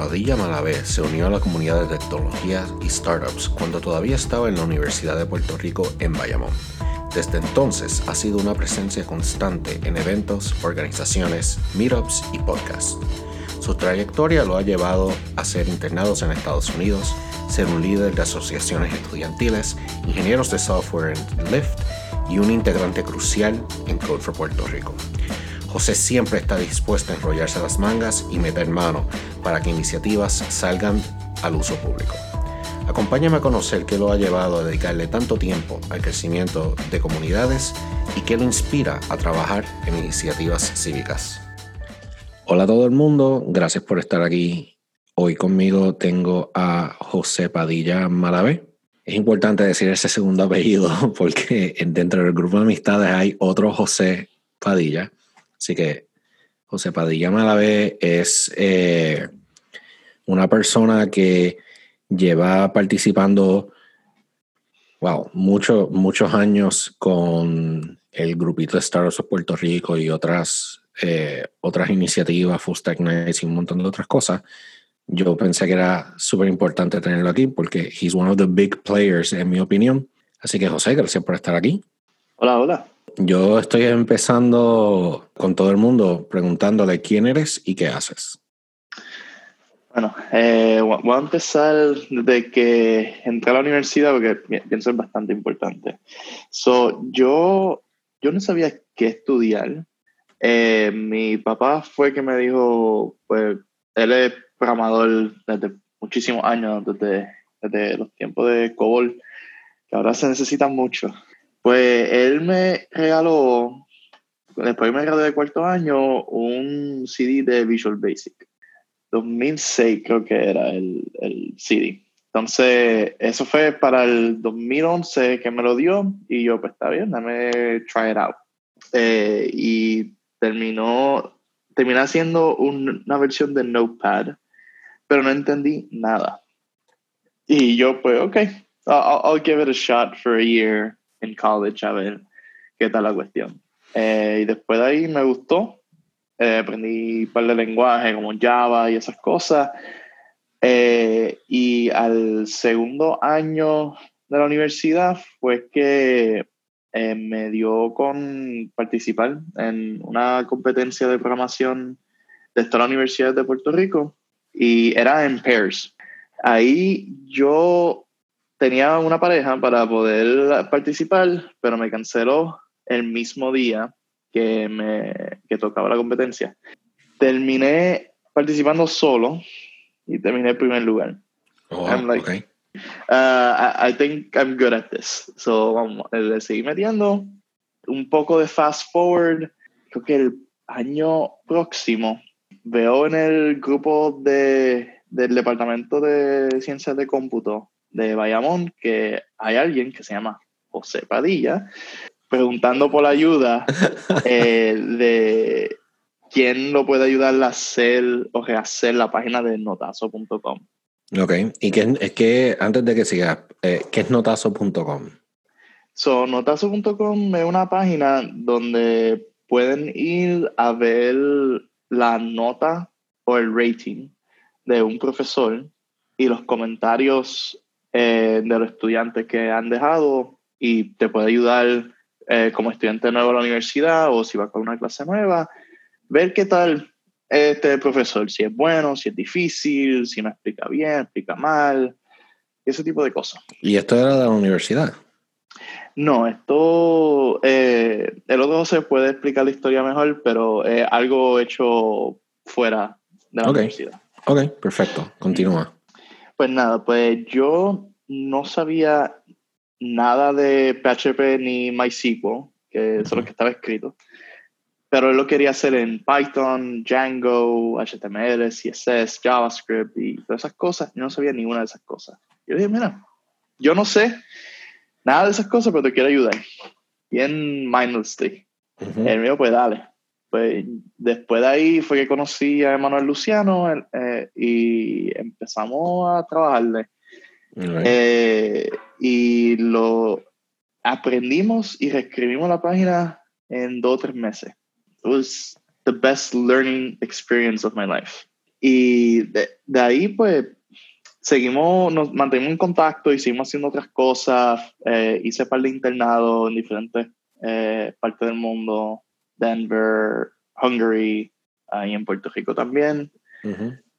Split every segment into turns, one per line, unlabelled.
Padilla Malavé se unió a la comunidad de tecnología y startups cuando todavía estaba en la Universidad de Puerto Rico en Bayamón. Desde entonces ha sido una presencia constante en eventos, organizaciones, meetups y podcasts. Su trayectoria lo ha llevado a ser internados en Estados Unidos, ser un líder de asociaciones estudiantiles, ingenieros de software en Lyft y un integrante crucial en Code for Puerto Rico. José siempre está dispuesto a enrollarse las mangas y meter mano para que iniciativas salgan al uso público. Acompáñame a conocer qué lo ha llevado a dedicarle tanto tiempo al crecimiento de comunidades y qué lo inspira a trabajar en iniciativas cívicas. Hola a todo el mundo, gracias por estar aquí. Hoy conmigo tengo a José Padilla Malavé. Es importante decir ese segundo apellido porque dentro del grupo de amistades hay otro José Padilla Así que José Padilla Malavé es eh, una persona que lleva participando, wow, muchos años con el grupito de Startups of Puerto Rico y otras, eh, otras iniciativas, Full Stack Nights y un montón de otras cosas. Yo pensé que era súper importante tenerlo aquí porque he's one of the big players, en mi opinión. Así que José, gracias por estar aquí.
Hola, hola.
Yo estoy empezando con todo el mundo preguntándole quién eres y qué haces.
Bueno, eh, voy a empezar desde que entré a la universidad porque pienso es bastante importante. So, yo, yo no sabía qué estudiar. Eh, mi papá fue que me dijo, pues él es programador desde muchísimos años, desde, desde los tiempos de COBOL, que ahora se necesitan mucho. Pues él me regaló, después me gradué de cuarto año, un CD de Visual Basic. 2006 creo que era el, el CD. Entonces, eso fue para el 2011 que me lo dio y yo, pues está bien, dame try it out. Eh, y terminó, terminé haciendo una versión de Notepad, pero no entendí nada. Y yo, pues, ok, I'll, I'll give it a shot for a year en college a ver qué tal la cuestión. Eh, y después de ahí me gustó. Eh, aprendí un par de lenguajes como Java y esas cosas. Eh, y al segundo año de la universidad fue que me dio con participar en una competencia de programación de la Universidad de Puerto Rico y era en pairs. Ahí yo tenía una pareja para poder participar, pero me canceló el mismo día que me que tocaba la competencia. Terminé participando solo y terminé en primer lugar.
Oh, I'm like, okay.
uh, I, think I'm good at this. So vamos, le seguí metiendo un poco de fast forward. Creo que el año próximo veo en el grupo de, del Departamento de Ciencias de Cómputo de Bayamón que hay alguien que se llama José Padilla preguntando por la ayuda eh, de quién lo puede ayudar a hacer o rehacer la página de notazo.com.
Ok, y qué es que, antes de que sigas, eh, ¿qué es notazo.com?
So, notazo.com es una página donde pueden ir a ver la nota o el rating de un profesor y los comentarios eh, de los estudiantes que han dejado y te puede ayudar eh, como estudiante nuevo a la universidad o si vas con una clase nueva, ver qué tal este profesor, si es bueno, si es difícil, si me explica bien, explica mal, ese tipo de cosas.
¿Y esto era de la universidad?
No, esto, eh, el otro se puede explicar la historia mejor, pero es algo hecho fuera de la universidad.
Ok, perfecto, continúa.
Pues nada, pues yo no sabía nada de PHP ni MySQL, que eso es lo que estaba escrito. Pero él lo quería hacer en Python, Django, HTML, CSS, JavaScript y todas esas cosas. Yo no sabía ninguna de esas cosas. Yo dije, mira, yo no sé nada de esas cosas, pero te quiero ayudar. Bien mindlessly. Uh El mío, pues dale. Pues después de ahí fue que conocí a Emanuel Luciano eh, y empezamos a trabajarle. Eh, y lo aprendimos y reescribimos la página en dos o tres meses. It was the best learning experience of my life. y de, de, ahí, pues, seguimos, nos mantenimos en contacto y seguimos haciendo otras cosas. Eh, hice par de internado en diferentes eh, partes del mundo, Denver, Hungary, ahí en Puerto Rico también.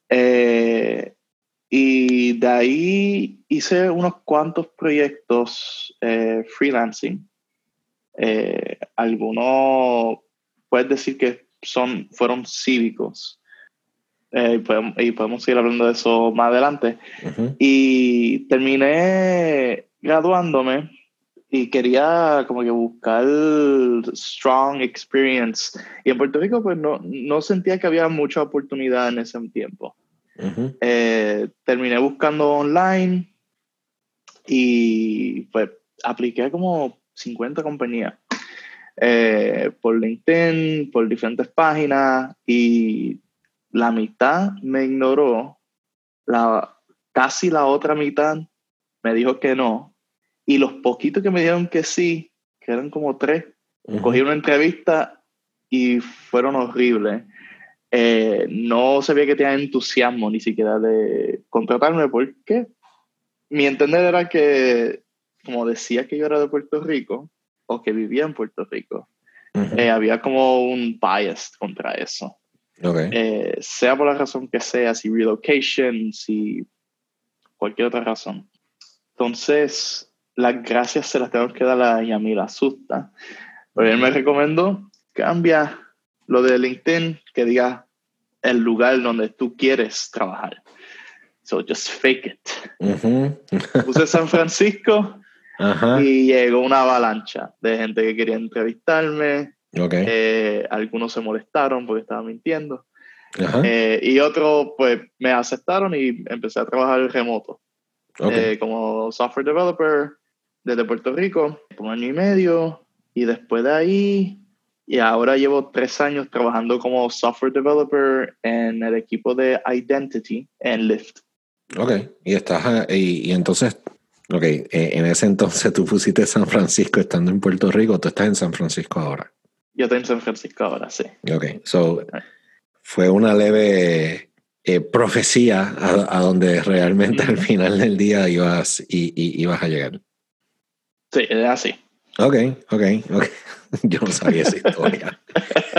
eh, y de ahí hice unos cuantos proyectos eh, freelancing. Eh, algunos, puedes decir que son, fueron cívicos. Eh, y, podemos, y, podemos, seguir hablando de eso más adelante. Uh -huh. Y terminé graduándome y quería como que buscar strong experience. Y en Puerto Rico pues no, no sentía que había mucha oportunidad en ese tiempo. Uh -huh. eh, terminé buscando online y pues apliqué como 50 compañías eh, por LinkedIn, por diferentes páginas y la mitad me ignoró, la, casi la otra mitad me dijo que no y los poquitos que me dijeron que sí, que eran como tres, uh -huh. cogí una entrevista y fueron horribles. Eh, no sabía que tenía entusiasmo ni siquiera de contratarme porque mi entender era que, como decía que yo era de Puerto Rico o que vivía en Puerto Rico, uh -huh. eh, había como un bias contra eso.
Okay.
Eh, sea por la razón que sea, si relocation, si cualquier otra razón. Entonces, las gracias se las tengo que dar a Yamil Asusta. Pero él me recomendó, cambia lo de LinkedIn, que diga el lugar donde tú quieres trabajar. So just fake it.
Uh -huh.
Puse San Francisco
uh -huh.
y llegó una avalancha de gente que quería entrevistarme.
Okay.
Eh, algunos se molestaron porque estaba mintiendo. Uh -huh. eh, y otros, pues, me aceptaron y empecé a trabajar remoto.
Okay.
Eh, como software developer desde Puerto Rico por un año y medio. Y después de ahí, y ahora llevo tres años trabajando como software developer en el equipo de Identity en Lyft.
Ok, y estás, y, y entonces, ok, eh, en ese entonces tú pusiste San Francisco estando en Puerto Rico, tú estás en San Francisco ahora.
Yo estoy en San Francisco ahora, sí.
Ok, so fue una leve eh, profecía a, a, donde realmente mm. al final del día ibas, y, y, ibas a llegar.
Sí, es así.
Ok, ok, ok. Yo no sabía esa historia.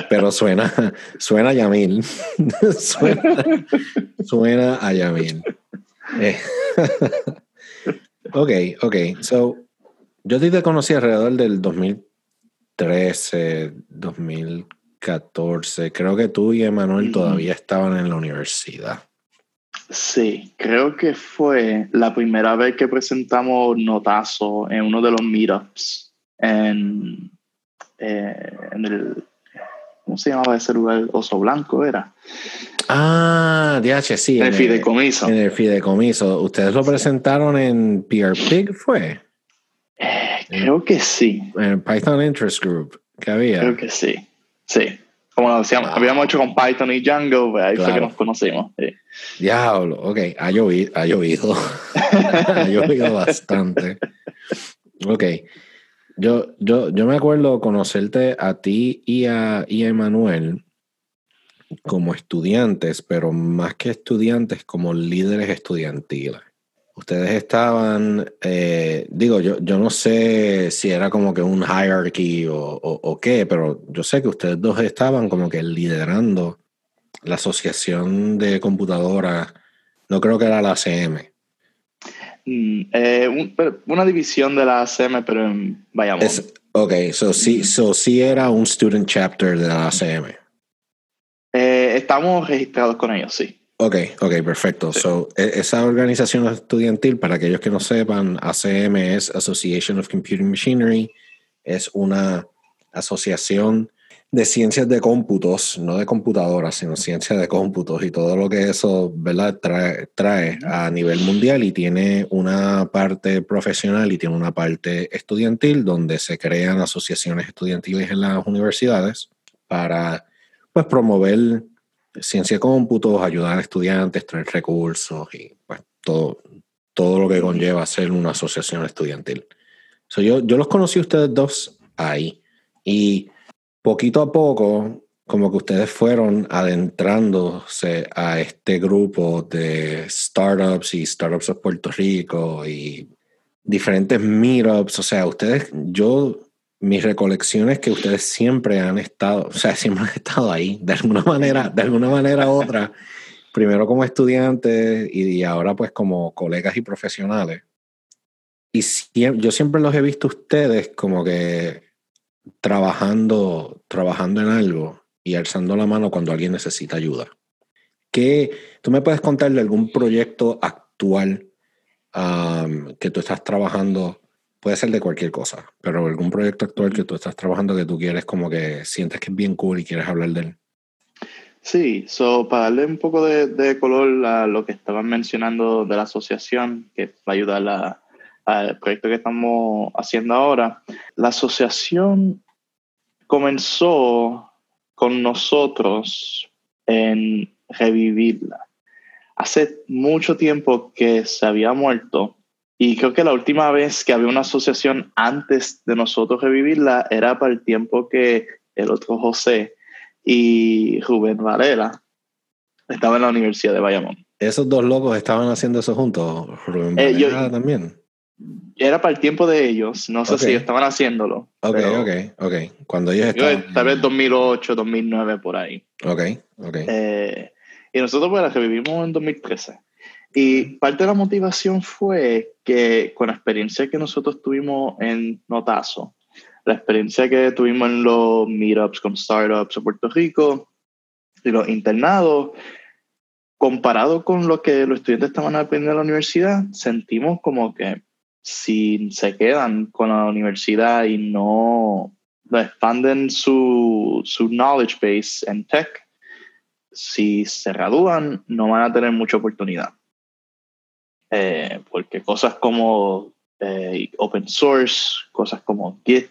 Pero suena, suena a Yamil. suena, suena a Yamil. Eh. ok, ok. So, yo te conocí alrededor del 2013, 2014. Creo que tú y Emanuel mm. todavía estaban en la universidad.
Sí, creo que fue la primera vez que presentamos Notazo en uno de los meetups en, eh, en el ¿cómo se llamaba ese lugar? Oso Blanco era.
Ah, DH, sí.
En el fideicomiso.
En el fideicomiso. ¿Ustedes lo presentaron en PR Pig, fue?
Eh, creo que sí.
En Python Interest Group, que había.
Creo que sí. Sí. Como lo decíamos, wow. habíamos hecho con Python y Django, pues ahí claro. fue que nos conocimos. Sí.
Diablo, ok. Ha llovido. Ha llovido, ha llovido bastante. Ok. Yo, yo, yo me acuerdo conocerte a ti y a, y a Emanuel como estudiantes, pero más que estudiantes, como líderes estudiantiles. Ustedes estaban, eh, digo, yo, yo no sé si era como que un hierarchy o, o, o, qué, pero yo sé que ustedes dos estaban como que liderando la asociación de computadoras, no creo que era la ACM.
Mm, eh, un, una división de la ACM, pero en Bayamón.
Es, ok, so sí, so sí era un student chapter de la ACM.
Eh, estamos registrados con ellos, sí.
Ok, ok, perfecto. So, esa organización estudiantil, para aquellos que no sepan, ACM es Association of Computing Machinery, es una asociación de ciencias de cómputos, no de computadoras, sino ciencias de cómputos y todo lo que eso ¿verdad? Trae, trae a nivel mundial y tiene una parte profesional y tiene una parte estudiantil donde se crean asociaciones estudiantiles en las universidades para pues, promover ciencia de cómputos, ayudar a estudiantes, traer recursos y pues, todo, todo lo que conlleva ser una asociación estudiantil. So, yo, yo los conocí ustedes dos ahí y poquito a poco, como que ustedes fueron adentrándose a este grupo de startups y startups de Puerto Rico y diferentes meetups. O sea, ustedes, yo, mis recolecciones que ustedes siempre han estado, o sea, siempre han estado ahí, de alguna manera, de alguna manera u otra, primero como estudiantes y ahora pues como colegas y profesionales. Y yo siempre los he visto ustedes como que trabajando, trabajando en algo y alzando la mano cuando alguien necesita ayuda. ¿Qué, ¿Tú me puedes contar de algún proyecto actual que tú estás trabajando? Puede ser de cualquier cosa, pero algún proyecto actual que tú estás trabajando que tú quieres como que sientes que es bien cool y quieres hablar de él.
Sí, so, para darle un poco de, color a lo que estaban mencionando de la asociación, que va a ayudar al proyecto que estamos haciendo ahora, la asociación comenzó con nosotros en revivirla. Hace mucho tiempo que se había muerto y creo que la última vez que había una asociación antes de nosotros revivirla era para el tiempo que el otro José y Rubén Varela estaban en la Universidad de Bayamón.
¿Esos dos locos estaban haciendo eso juntos? ¿Rubén eh, Varela también?
Era para el tiempo de ellos, no sé si estaban haciéndolo.
Ok, ok, ok. Cuando ellos estaban...
Tal vez 2008, 2009, por ahí.
Ok, ok.
Eh, y nosotros pues que vivimos en 2013. Y parte de la motivación fue que con la experiencia que nosotros tuvimos en Notazo, la experiencia que tuvimos en los meetups con startups en Puerto Rico y los internados, comparado con lo que los estudiantes estaban aprendiendo en la universidad, sentimos como que si se quedan con la universidad y no, expanden su, su knowledge base en tech, si se gradúan, no van a tener mucha oportunidad. Eh, porque cosas como eh, open source, cosas como Git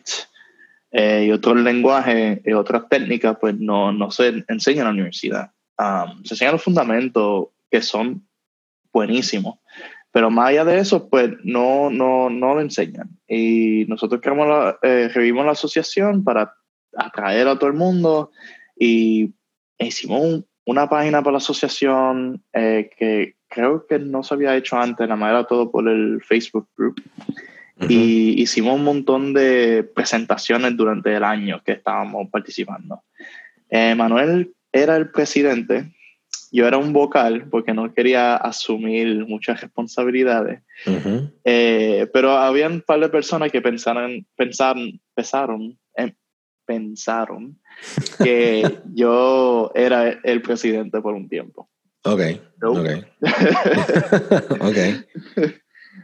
eh, y otros lenguajes y otras técnicas, pues no, no se enseñan en la universidad. Um, se enseñan los fundamentos que son buenísimos, pero más allá de eso, pues no, no, no lo enseñan. Y nosotros creamos la, revivimos la asociación para atraer a todo el mundo y hicimos un, una página para la asociación eh, que creo que no se había hecho antes, la manera todo por el Facebook Group. Y hicimos un montón de presentaciones durante el año que estábamos participando. Eh, Manuel era el presidente, yo era un vocal porque no quería asumir muchas responsabilidades, eh, pero había un par de personas que pensaron, pensaron, pensaron, pensaron que yo era el presidente por un tiempo.
Ok. Ok. ok.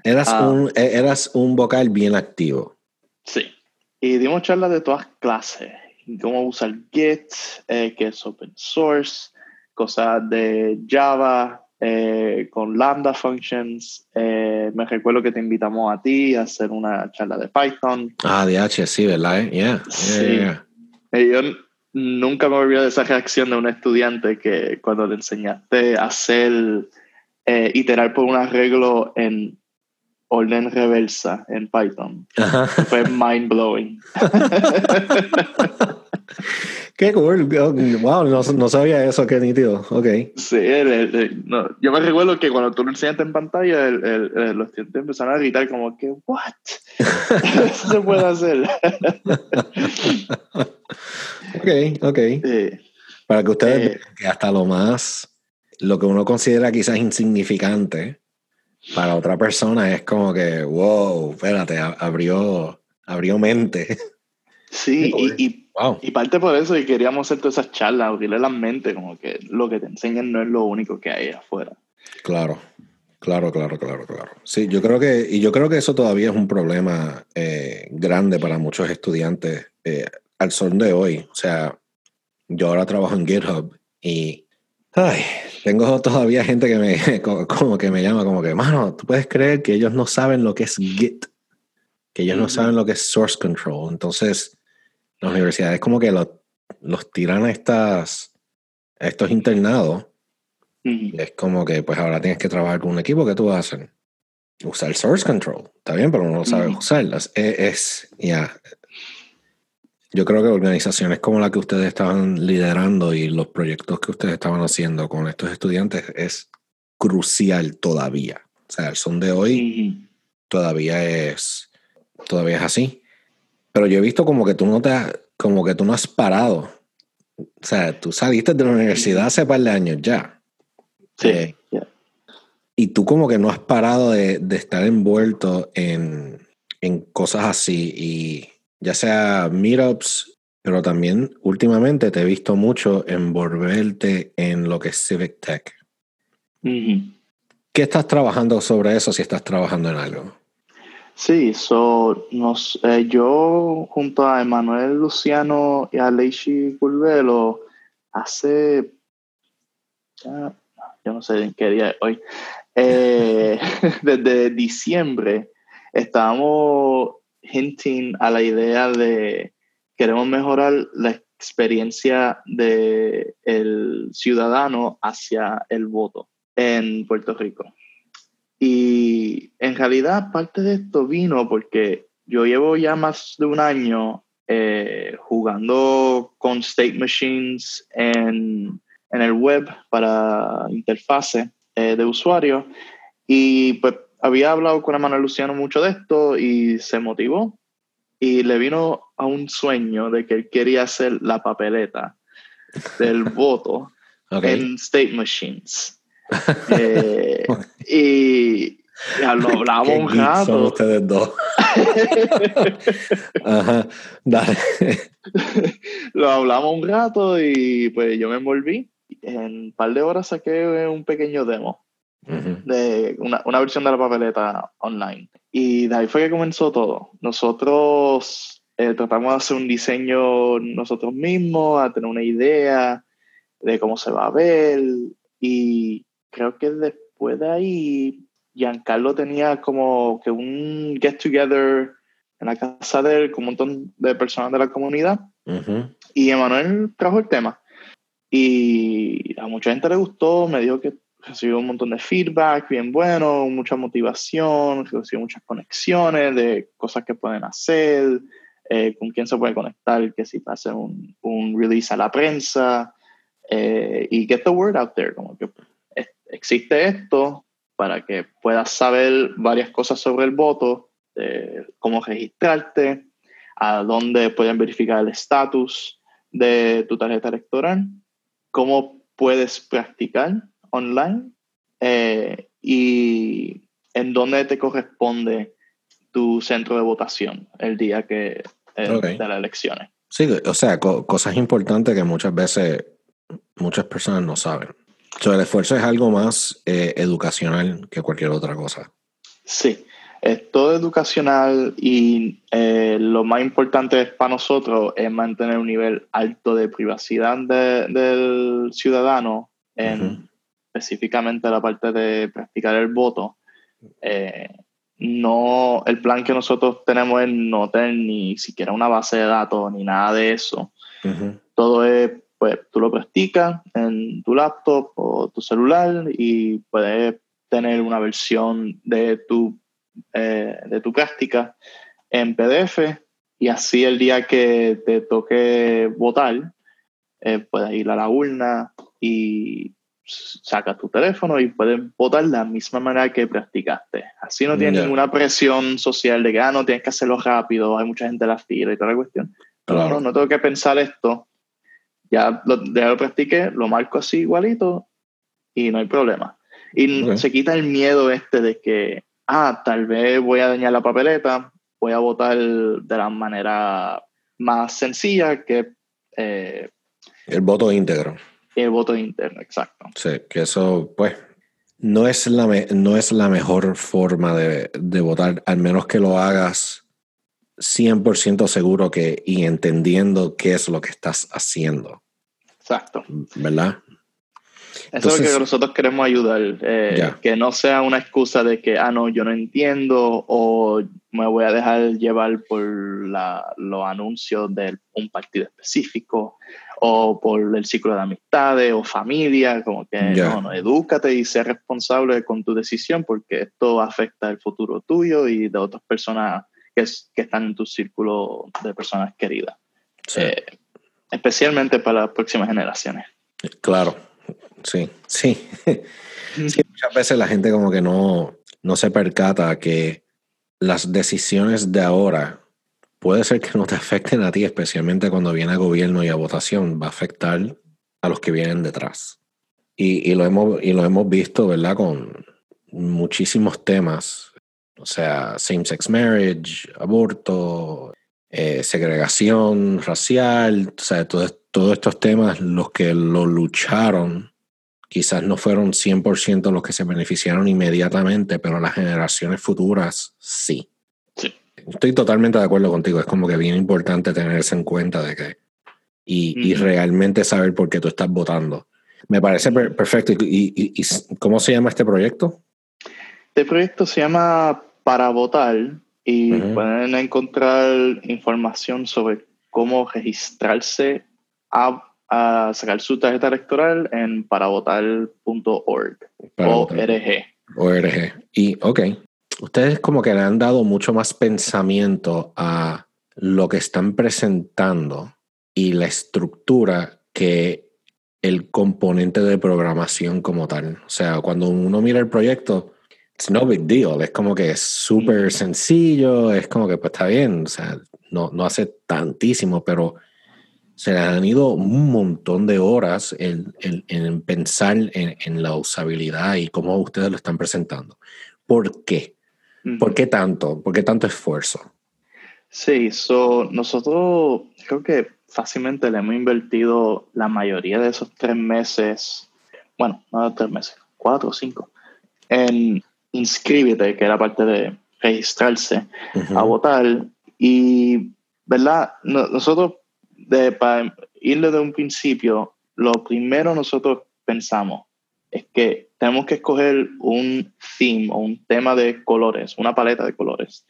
Eras, ah. un, e, eras un vocal bien activo.
Sí. Y dimos charlas de todas clases. Cómo usar Git, eh, que es open source, cosas de Java, eh, con Lambda Functions. Eh, me recuerdo que te invitamos a ti a hacer una charla de Python.
Ah, DH, sí, ¿verdad? Yeah. sí.
Yo nunca me olvidé de esa reacción de un estudiante que cuando le enseñaste a hacer, eh, iterar por un arreglo en orden reversa en Python. Fue mind blowing.
Qué cool. Wow, no, sabía eso, qué nítido. Ok.
Sí, yo me recuerdo que cuando tú lo enseñaste en pantalla, los estudiantes empezaron a gritar como que, ¿what? eso se puede hacer.
ok, ok. Para que ustedes eh, vean que hasta lo más, lo que uno considera quizás insignificante, para otra persona es como que, wow, espérate, abrió, abrió mente.
Sí, y, y, parte por eso y queríamos hacer todas esas charlas, abrirle la mente, como que lo que te enseñan no es lo único que hay afuera.
Claro, claro, claro, claro, claro. Sí, yo creo que, y yo creo que eso todavía es un problema eh, grande para muchos estudiantes eh, al son de hoy. O sea, yo ahora trabajo en GitHub y ay, tengo todavía gente que me, como que me llama como que, mano, tú puedes creer que ellos no saben lo que es Git, que ellos no saben lo que es source control. Entonces, las universidades como que los tiran a estas a estos internados. Y es como que, pues ahora tienes que trabajar con un equipo que tú vas a hacer. Usar source control. Está bien, pero no lo sabes usar. Es, es ya. yo creo que organizaciones como la que ustedes estaban liderando y los proyectos que ustedes estaban haciendo con estos estudiantes es crucial todavía. O sea, el son de hoy todavía es todavía es así. Pero yo he visto como que tú no te has, como que tú no has parado. O sea, tú saliste de la universidad hace par de años ya.
Sí. Eh,
y tú como que no has parado de, de estar envuelto en, en, cosas así. Y ya sea meetups, pero también últimamente te he visto mucho envolverte en lo que es Civic Tech. ¿Qué estás trabajando sobre eso si estás trabajando en algo?
Sí, so, nos, eh, yo junto a Emanuel Luciano y a Leishi Curvelo hace, yo no sé en qué día hoy, eh, desde diciembre estábamos hinting a la idea de queremos mejorar la experiencia del el ciudadano hacia el voto en Puerto Rico. Y en realidad parte de esto vino porque yo llevo ya más de un año eh, jugando con state machines en, en, el web para interfase eh, de usuario. Y pues había hablado con Manuel Luciano mucho de esto y se motivó. Y le vino a un sueño de que él quería hacer la papeleta del voto en state machines. Eh, y lo hablamos un rato.
Son ustedes dos. Ajá, dale.
lo hablamos un rato y pues yo me envolví. En un par de horas saqué un pequeño demo de una, una, versión de la papeleta online. Y de ahí fue que comenzó todo. Nosotros eh, tratamos de hacer un diseño nosotros mismos, a tener una idea de cómo se va a ver. Y creo que después de ahí, Giancarlo tenía como que un get together en la casa de él con un montón de personas de la comunidad. Y Emanuel trajo el tema. Y a mucha gente le gustó, me dijo que recibió un montón de feedback bien bueno, mucha motivación, recibió muchas conexiones de cosas que pueden hacer, eh, con quién se puede conectar, que si pasa un, un release a la prensa, eh, y get the word out there, como que existe esto para que puedas saber varias cosas sobre el voto, cómo registrarte, a dónde pueden verificar el estatus de tu tarjeta electoral, cómo puedes practicar online eh, y en dónde te corresponde tu centro de votación el día que eh, de las elecciones.
Sí, o sea, cosas importantes que muchas veces muchas personas no saben el esfuerzo es algo más eh, educacional que cualquier otra cosa.
Sí, es todo educacional y eh, lo más importante para nosotros es mantener un nivel alto de privacidad del ciudadano, en, específicamente la parte de practicar el voto. Eh, no, el plan que nosotros tenemos es no tener ni siquiera una base de datos ni nada de eso. Todo es pues tú lo practicas en tu laptop o tu celular y puedes tener una versión de tu, eh, de tu práctica en PDF y así el día que te toque votar, eh, puedes ir a la urna y sacas tu teléfono y puedes votar de la misma manera que practicaste. Así no tienes ninguna presión social de que ah, no tienes que hacerlo rápido, hay mucha gente en la fila y toda la cuestión. no, no tengo que pensar esto ya lo, ya lo practiqué, lo marco así igualito y no hay problema. Y se quita el miedo este de que, ah, tal vez voy a dañar la papeleta, voy a votar de la manera más sencilla que... Eh,
el voto íntegro.
El voto íntegro, exacto.
Sí, que eso, pues, no es la, no es la mejor forma de, de votar, al menos que lo hagas 100% seguro que y entendiendo qué es lo que estás haciendo.
Exacto.
¿Verdad?
Eso es lo que nosotros queremos ayudar, eh, que no sea una excusa de que, ah, no, yo no entiendo o me voy a dejar llevar por la, los anuncios de un partido específico o por el ciclo de amistades o familia, como que no, no, edúcate y sé responsable con tu decisión porque esto afecta el futuro tuyo y de otras personas que, que están en tu círculo de personas queridas. eh, especialmente para las próximas generaciones.
Claro, sí, sí. sí. Muchas veces la gente como que no, no se percata que las decisiones de ahora puede ser que no te afecten a ti, especialmente cuando viene a gobierno y a votación, va a afectar a los que vienen detrás. Y, y, lo, hemos, y lo hemos visto, ¿verdad? Con muchísimos temas, o sea, same-sex marriage, aborto, eh, segregación racial, o sea, todos estos temas, los que lo lucharon, quizás no fueron 100% los que se beneficiaron inmediatamente, pero las generaciones futuras sí.
sí.
Estoy totalmente de acuerdo contigo, es como que bien importante tener eso en cuenta de que y, y realmente saber por qué tú estás votando. Me parece perfecto. ¿Y, y, cómo se llama este proyecto?
Este proyecto se llama Para Votar y pueden encontrar información sobre cómo registrarse a, a, sacar su tarjeta electoral en paravotar.org. ORG.
ORG. Y, ok, ustedes como que le han dado mucho más pensamiento a lo que están presentando y la estructura que el componente de programación como tal. O sea, cuando uno mira el proyecto, it's no big deal. Es como que es súper sencillo, es como que pues está bien, o sea, no, no hace tantísimo, pero se le han ido un montón de horas en, en, pensar en, la usabilidad y cómo ustedes lo están presentando. ¿Por qué? ¿Por qué tanto? ¿Por qué tanto esfuerzo?
Sí, so, nosotros creo que fácilmente le hemos invertido la mayoría de esos tres meses, bueno, no tres meses, cuatro o cinco, en inscríbete, que era parte de registrarse a votar. Y, ¿verdad? nosotros, de, para ir desde un principio, lo primero nosotros pensamos es que tenemos que escoger un theme o un tema de colores, una paleta de colores,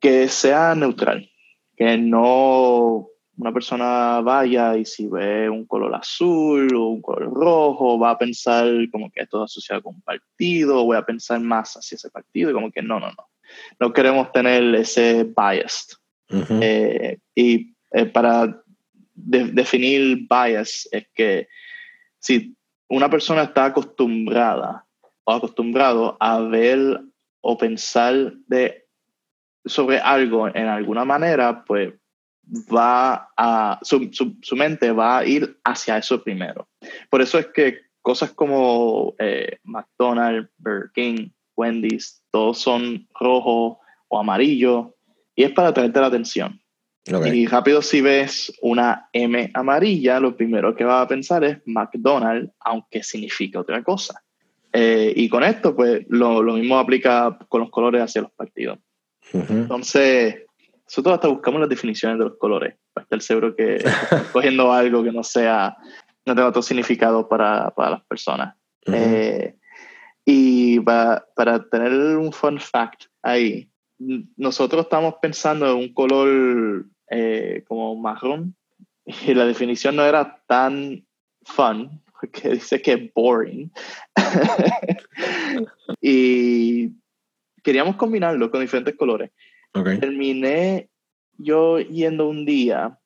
que sea neutral, que no una persona vaya y si ve un color azul o un color rojo, va a pensar como que esto es asociado con un partido, o voy a pensar más hacia ese partido, y como que no, no, no. No queremos tener ese bias. Eh, y eh, para definir bias es que si una persona está acostumbrada o acostumbrado a ver o pensar de, sobre algo en alguna manera, pues va a, su, su, mente va a ir hacia eso primero. Por eso es que cosas como eh, McDonald's, Burger King, Wendy's, todos son rojo o amarillo y es para atraerte la atención. Y rápido si ves una M amarilla, lo primero que vas a pensar es McDonald's, aunque significa otra cosa. Eh, y con esto, pues lo, lo, mismo aplica con los colores hacia los partidos. Entonces, nosotros hasta buscamos las definiciones de los colores, para estar seguro que cogiendo algo que no sea, no tenga otro significado para, para las personas. Eh, y para, para tener un fun fact ahí, nosotros estamos pensando en un color eh, como marrón y la definición no era tan fun, porque dice que es boring. y queríamos combinarlo con diferentes colores. Terminé yo yendo un día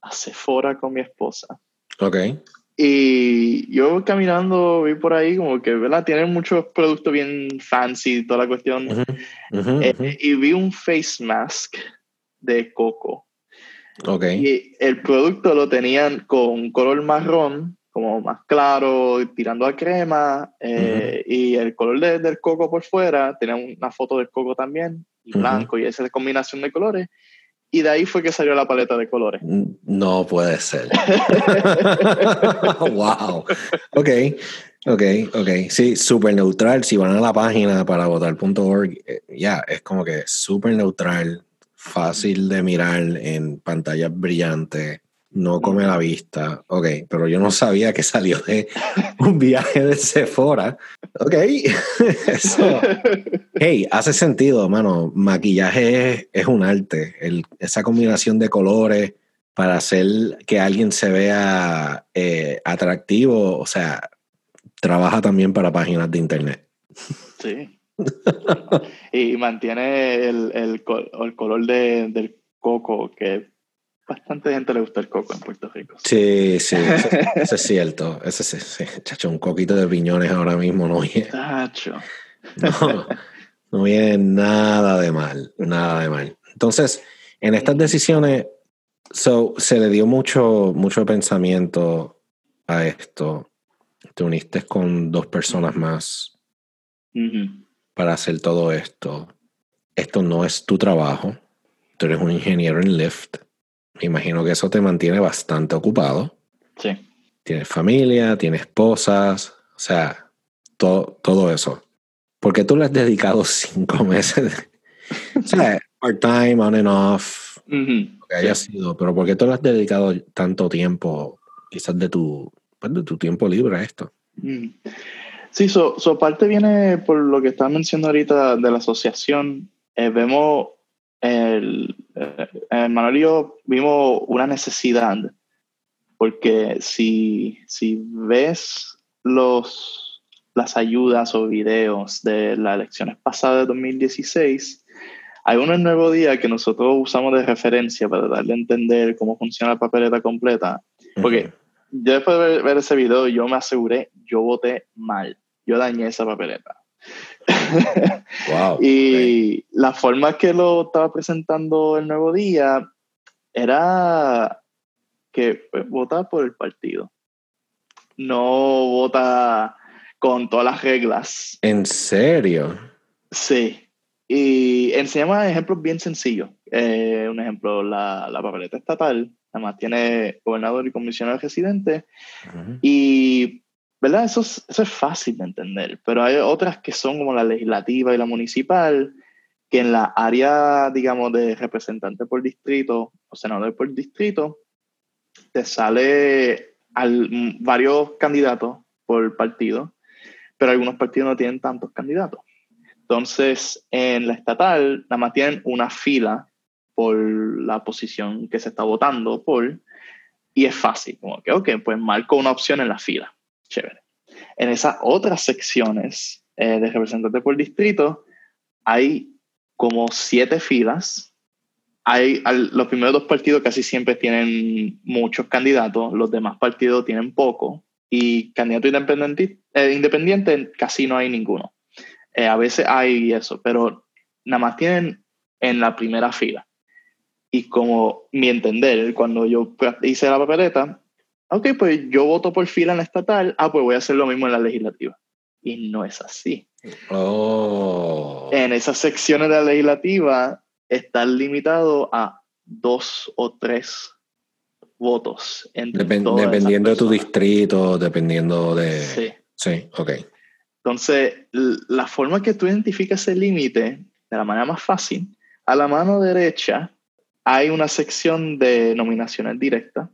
a Sephora con mi esposa.
Ok.
Y yo caminando, vi por ahí como que, ¿verdad? Tienen muchos productos bien fancy, toda la cuestión. Eh, y vi un face mask de coco.
Ok.
Y el producto lo tenían con color marrón, como más claro, tirando a crema. Eh, y el color del coco por fuera, tenía una foto del coco también y blanco y esa combinación de colores. Y de ahí fue que salió la paleta de colores.
No puede ser. wow. Ok, ok, ok. Sí, súper neutral. Si van a la página para votar.org, eh, ya, es como que súper neutral, fácil de mirar en pantallas brillantes no come la vista. Ok, pero yo no sabía que salió de un viaje de Sephora. Ok, eso. Hey, hace sentido, mano. Maquillaje es, un arte. esa combinación de colores para hacer que alguien se vea eh, atractivo, o sea, trabaja también para páginas de internet.
Sí. y mantiene el, el, color del coco que bastante gente le gusta el coco en Puerto Rico.
Sí, sí, eso, es cierto. Eso sí, sí, chacho, un coquito de piñones ahora mismo no viene.
Chacho.
No, no viene nada de mal, nada de mal. Entonces, en estas decisiones, so, se le dio mucho, mucho pensamiento a esto. Te uniste con dos personas más para hacer todo esto. Esto no es tu trabajo. Tú eres un ingeniero en Lyft. Me imagino que eso te mantiene bastante ocupado.
Sí.
Tienes familia, tienes esposas, o sea, todo, todo eso. ¿Por qué tú le has dedicado cinco meses? o sea, part-time, on and off, que haya sido, pero ¿por qué tú le has dedicado tanto tiempo, quizás de tu, pues, de tu tiempo libre a esto?
Sí, su so, parte viene por lo que estaba mencionando ahorita de la asociación. Eh, vemos, el, eh, Manuel y yo vimos una necesidad, porque si, si ves los, las ayudas o videos de las elecciones pasadas de 2016, hay uno en Nuevo Día que nosotros usamos de referencia para darle a entender cómo funciona la papeleta completa, porque yo después de ver, ese video, yo me aseguré, yo voté mal. Yo dañé esa papeleta.
Wow,
y la forma que lo estaba presentando el nuevo día era que pues, vota por el partido. No vota con todas las reglas.
¿En serio?
Sí. Y enseñamos ejemplos bien sencillos. Eh, un ejemplo, la, la papeleta estatal Además, tiene gobernador y comisionado residente. Y, ¿verdad? Eso es, eso es fácil de entender, pero hay otras que son como la legislativa y la municipal, que en la área, digamos, de representante por distrito o senador por distrito, te sale al, varios candidatos por partido, pero algunos partidos no tienen tantos candidatos. Entonces, en la estatal, nada más tienen una fila por la posición que se está votando por, y es fácil, como que, ok, pues marco una opción en la fila, chévere. En esas otras secciones eh, de representante por distrito, hay como siete filas. Hay, los primeros dos partidos casi siempre tienen muchos candidatos, los demás partidos tienen poco, y candidato independiente, eh, independiente casi no hay ninguno. Eh, a veces hay eso, pero nada más tienen en la primera fila. Y como mi entender, cuando yo hice la papeleta, ok, pues yo voto por fila en la estatal, ah, pues voy a hacer lo mismo en la legislativa. Y no es así.
Oh.
En esas secciones de la legislativa están limitado a dos o tres votos.
dependiendo de tu distrito, dependiendo de...
Sí.
Sí, ok.
Entonces, la forma que tú identificas ese límite, de la manera más fácil, a la mano derecha hay una sección de nominaciones directas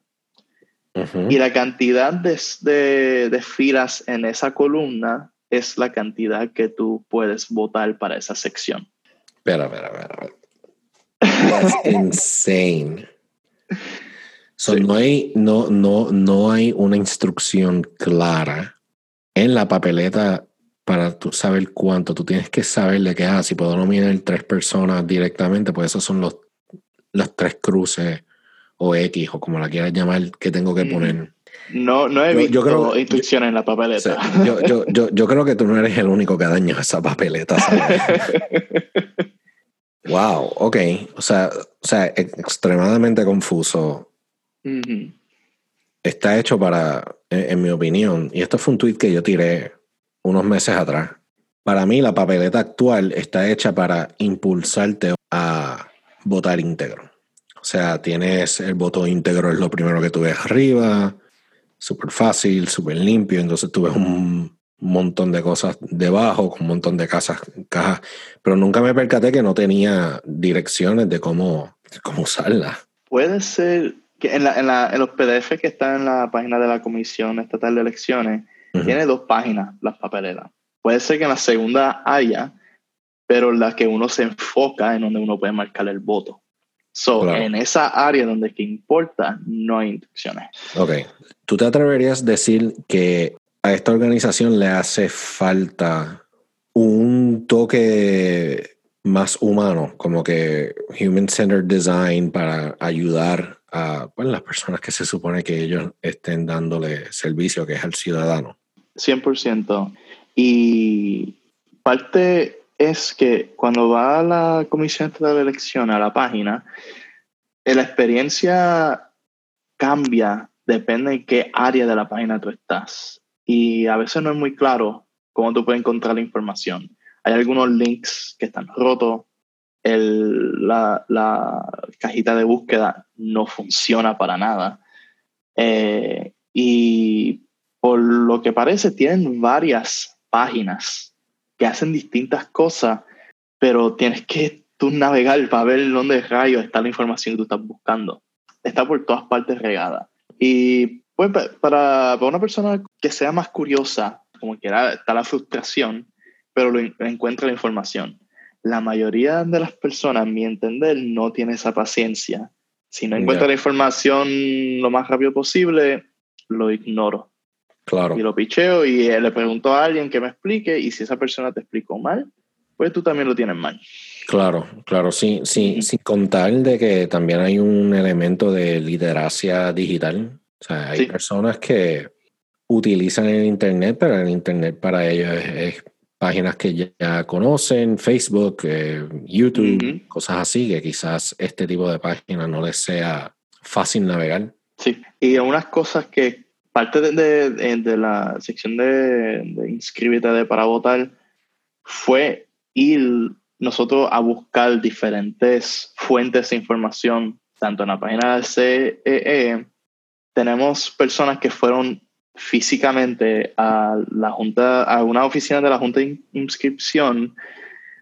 y la cantidad de, de, filas en esa columna es la cantidad que tú puedes votar para esa sección.
Espera, espera, espera. That's insane. So no, hay, no, no, no hay una instrucción clara en la papeleta para tú saber cuánto. Tú tienes que saber de qué, ah, si puedo nominar tres personas directamente, pues esos son los las tres cruces o X o como la quieras llamar que tengo que mm. poner.
No, no he visto creo, instrucciones en la papeleta.
yo, yo, yo, yo, creo que tú no eres el único que daña esa papeleta. wow, ok. O sea, o sea, extremadamente confuso. Está hecho para, en, mi opinión, y esto fue un tweet que yo tiré unos meses atrás. Para mí, la papeleta actual está hecha para impulsarte a votar íntegro. O sea, tienes el voto íntegro, es lo primero que tú ves arriba, súper fácil, súper limpio, entonces tú ves un montón de cosas debajo, con un montón de casas, cajas, pero nunca me percaté que no tenía direcciones de cómo, cómo usarla.
Puede ser que en, la, en, la, en, los PDF que están en la página de la Comisión Estatal de Elecciones, tiene dos páginas las papeleras. Puede ser que en la segunda haya, pero la que uno se enfoca en donde uno puede marcar el voto. So, en esa área donde que importa, no hay instrucciones.
Ok. ¿Tú te atreverías a decir que a esta organización le hace falta un toque más humano, como que human-centered design para ayudar a pues, las personas que se supone que ellos estén dándole servicio, que es al ciudadano.
100%. Y parte es que cuando va a la Comisión de Elección a la página, eh, la experiencia cambia, depende en qué área de la página tú estás. Y a veces no es muy claro cómo tú puedes encontrar la información. Hay algunos links que están rotos, la, cajita de búsqueda no funciona para nada. Eh, y por lo que parece, tienen varias páginas que hacen distintas cosas, pero tienes que tú navegar para ver dónde rayo está la información que tú estás buscando. Está por todas partes regada. Y pues para, para una persona que sea más curiosa, como quiera, está la frustración, pero lo, encuentra la información. La mayoría de las personas, a mi entender, no tiene esa paciencia. Si no encuentra la información lo más rápido posible, lo ignoro.
Claro.
Y lo picheo y eh, le pregunto a alguien que me explique y si esa persona te explicó mal, pues tú también lo tienes mal.
Claro, claro, sí, sí, sin contar de que también hay un elemento de literacia digital. O sea, hay personas que utilizan el Internet, pero el Internet para ellos es páginas que ya conocen, Facebook, eh, YouTube, cosas así, que quizás este tipo de páginas no les sea fácil navegar.
Sí, y unas cosas que parte de, de, la sección de, de, inscríbete de para votar fue ir nosotros a buscar diferentes fuentes de información, tanto en la página del CEE, e, tenemos personas que fueron físicamente a la junta, a una oficina de la junta de inscripción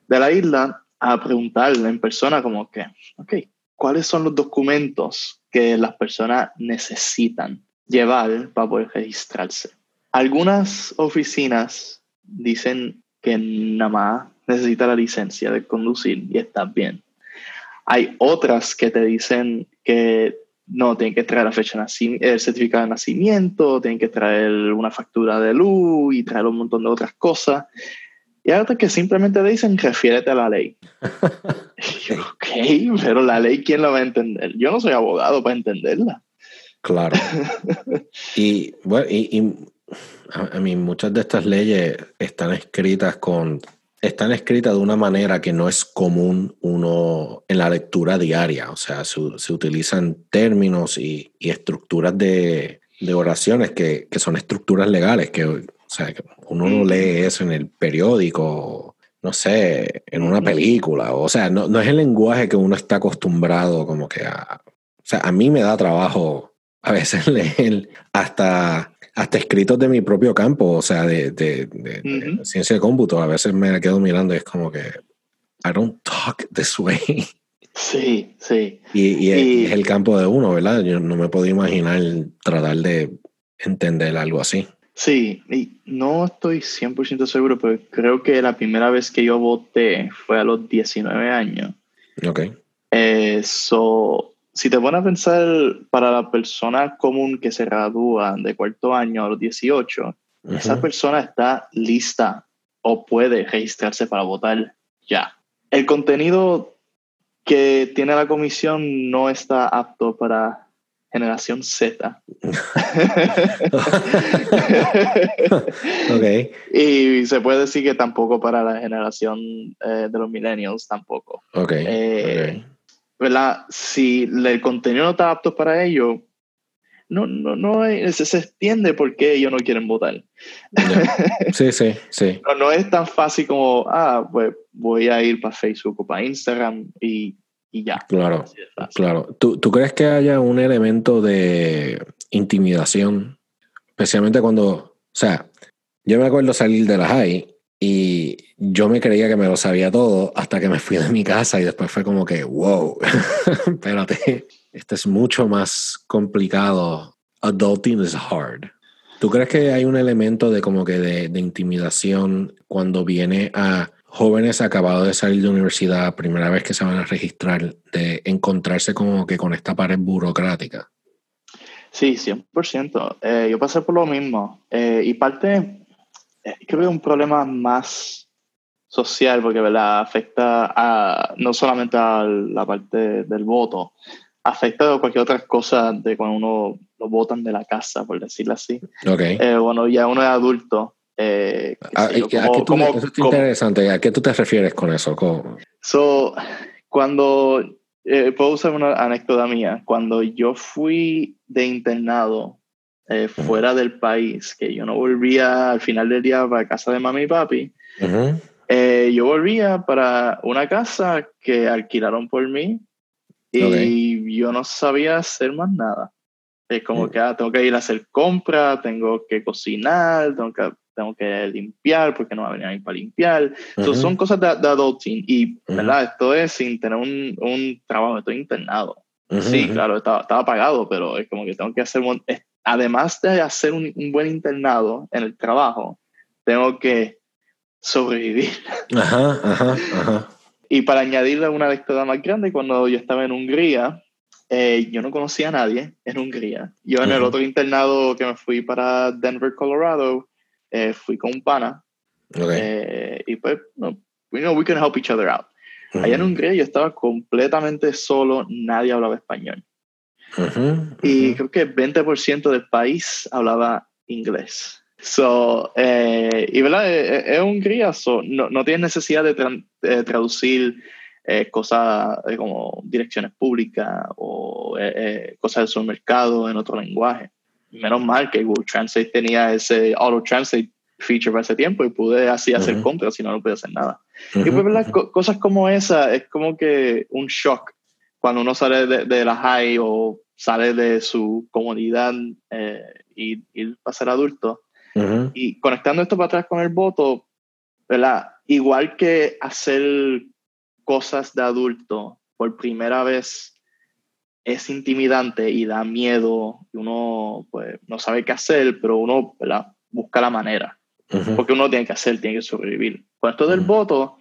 de la isla a preguntarle en persona como que, ok, ¿cuáles son los documentos que las personas necesitan llevar para poder registrarse? Algunas oficinas dicen que nada más necesita la licencia de conducir y está bien. Hay otras que te dicen que no, tienen que traer la fecha de el certificado de nacimiento, tienen que traer una factura de luz y traer un montón de otras cosas. Y ahora que simplemente dicen, refiérete a la ley. ok, pero la ley, ¿quién la va a entender? Yo no soy abogado para entenderla.
Claro. y bueno, y, a mí muchas de estas leyes están escritas con están escritas de una manera que no es común uno en la lectura diaria. O sea, se, utilizan términos y, estructuras de, oraciones que, son estructuras legales, que, o sea, uno no lee eso en el periódico, no sé, en una película. O sea, no, no es el lenguaje que uno está acostumbrado como que a... O sea, a mí me da trabajo a veces leer hasta hasta escritos de mi propio campo, o sea, de, de, ciencia de cómputo. A veces me quedo mirando y es como que, I don't talk this way.
Sí, sí.
Y, es, el campo de uno, ¿verdad? Yo no me puedo imaginar tratar de entender algo así.
Sí, y no estoy 100% seguro, pero creo que la primera vez que yo voté fue a los 19 años.
Ok.
Eso si te pones a pensar para la persona común que se gradúa de cuarto año a los 18, esa persona está lista o puede registrarse para votar ya. El contenido que tiene la comisión no está apto para generación Z.
okay.
Y se puede decir que tampoco para la generación eh, de los millennials tampoco.
Okay.
Eh, ¿verdad? Si el contenido no está apto para ello, no, no, no se, se extiende porque ellos no quieren votar.
Sí, sí, sí.
No, no, es tan fácil como, ah, pues voy a ir para Facebook o para Instagram y, y ya.
Claro, claro. ¿Tú, ¿Tú crees que haya un elemento de intimidación? Especialmente cuando, o sea, yo me acuerdo salir de la high y yo me creía que me lo sabía todo hasta que me fui de mi casa y después fue como que, wow, espérate, esto es mucho más complicado. Adulting is hard. ¿Tú crees que hay un elemento de como que de, de intimidación cuando viene a jóvenes acabados de salir de universidad, primera vez que se van a registrar, de encontrarse como que con esta pared burocrática?
Sí, 100%. Eh, yo pasé por lo mismo. Eh, y parte, creo que es un problema más social porque ¿verdad? afecta a, no solamente a la parte del voto, afecta cualquier otra cosa de cuando uno lo botan de la casa, por decirlo así.
Okay.
Eh, bueno, ya uno es adulto. Eh,
ah, eso es interesante. ¿A qué tú te refieres con eso?
So, cuando, eh, puedo usar una anécdota mía, cuando yo fui de internado eh, fuera del país, que yo no volvía al final del día para casa de mami y papi, yo volvía para una casa que alquilaron por mí y yo no sabía hacer más nada. Es como mm. que ah, tengo que ir a hacer compras, tengo que cocinar, tengo que, tengo que limpiar porque no va a venir alguien para limpiar. son cosas de, adulting. Y, ¿verdad? Esto es sin tener un, un trabajo, estoy internado. Sí, claro, estaba, estaba, pagado, pero es como que tengo que hacer, además de hacer un, un buen internado en el trabajo, tengo que sobrevivir.
Ajá, ajá, ajá.
Y para añadirle una lectura más grande, cuando yo estaba en Hungría, eh, yo no conocía a nadie en Hungría. Yo en el otro internado que me fui para Denver, Colorado, eh, fui con un pana. Eh, y pues, no, we know we can help each other out. Allá en Hungría yo estaba completamente solo, nadie hablaba español. Y creo que 20% del país hablaba inglés. So, eh, y verdad, es, eh, eh, es un so, no, no tienes necesidad de, traducir eh, cosas como direcciones públicas o cosas del supermercado en otro lenguaje. Menos mal que Google Translate tenía ese auto translate feature para ese tiempo y pude así hacer compras, si no, no pude hacer nada. Y pues, ¿verdad? cosas como esa es como que un shock cuando uno sale de, de la high o sale de su comunidad y, y va a ser adulto y conectando esto para atrás con el voto, ¿verdad? Igual que hacer cosas de adulto por primera vez es intimidante y da miedo, y uno pues, no sabe qué hacer, pero uno ¿verdad? busca la manera. Porque uno tiene que hacer, tiene que sobrevivir. Con esto del voto,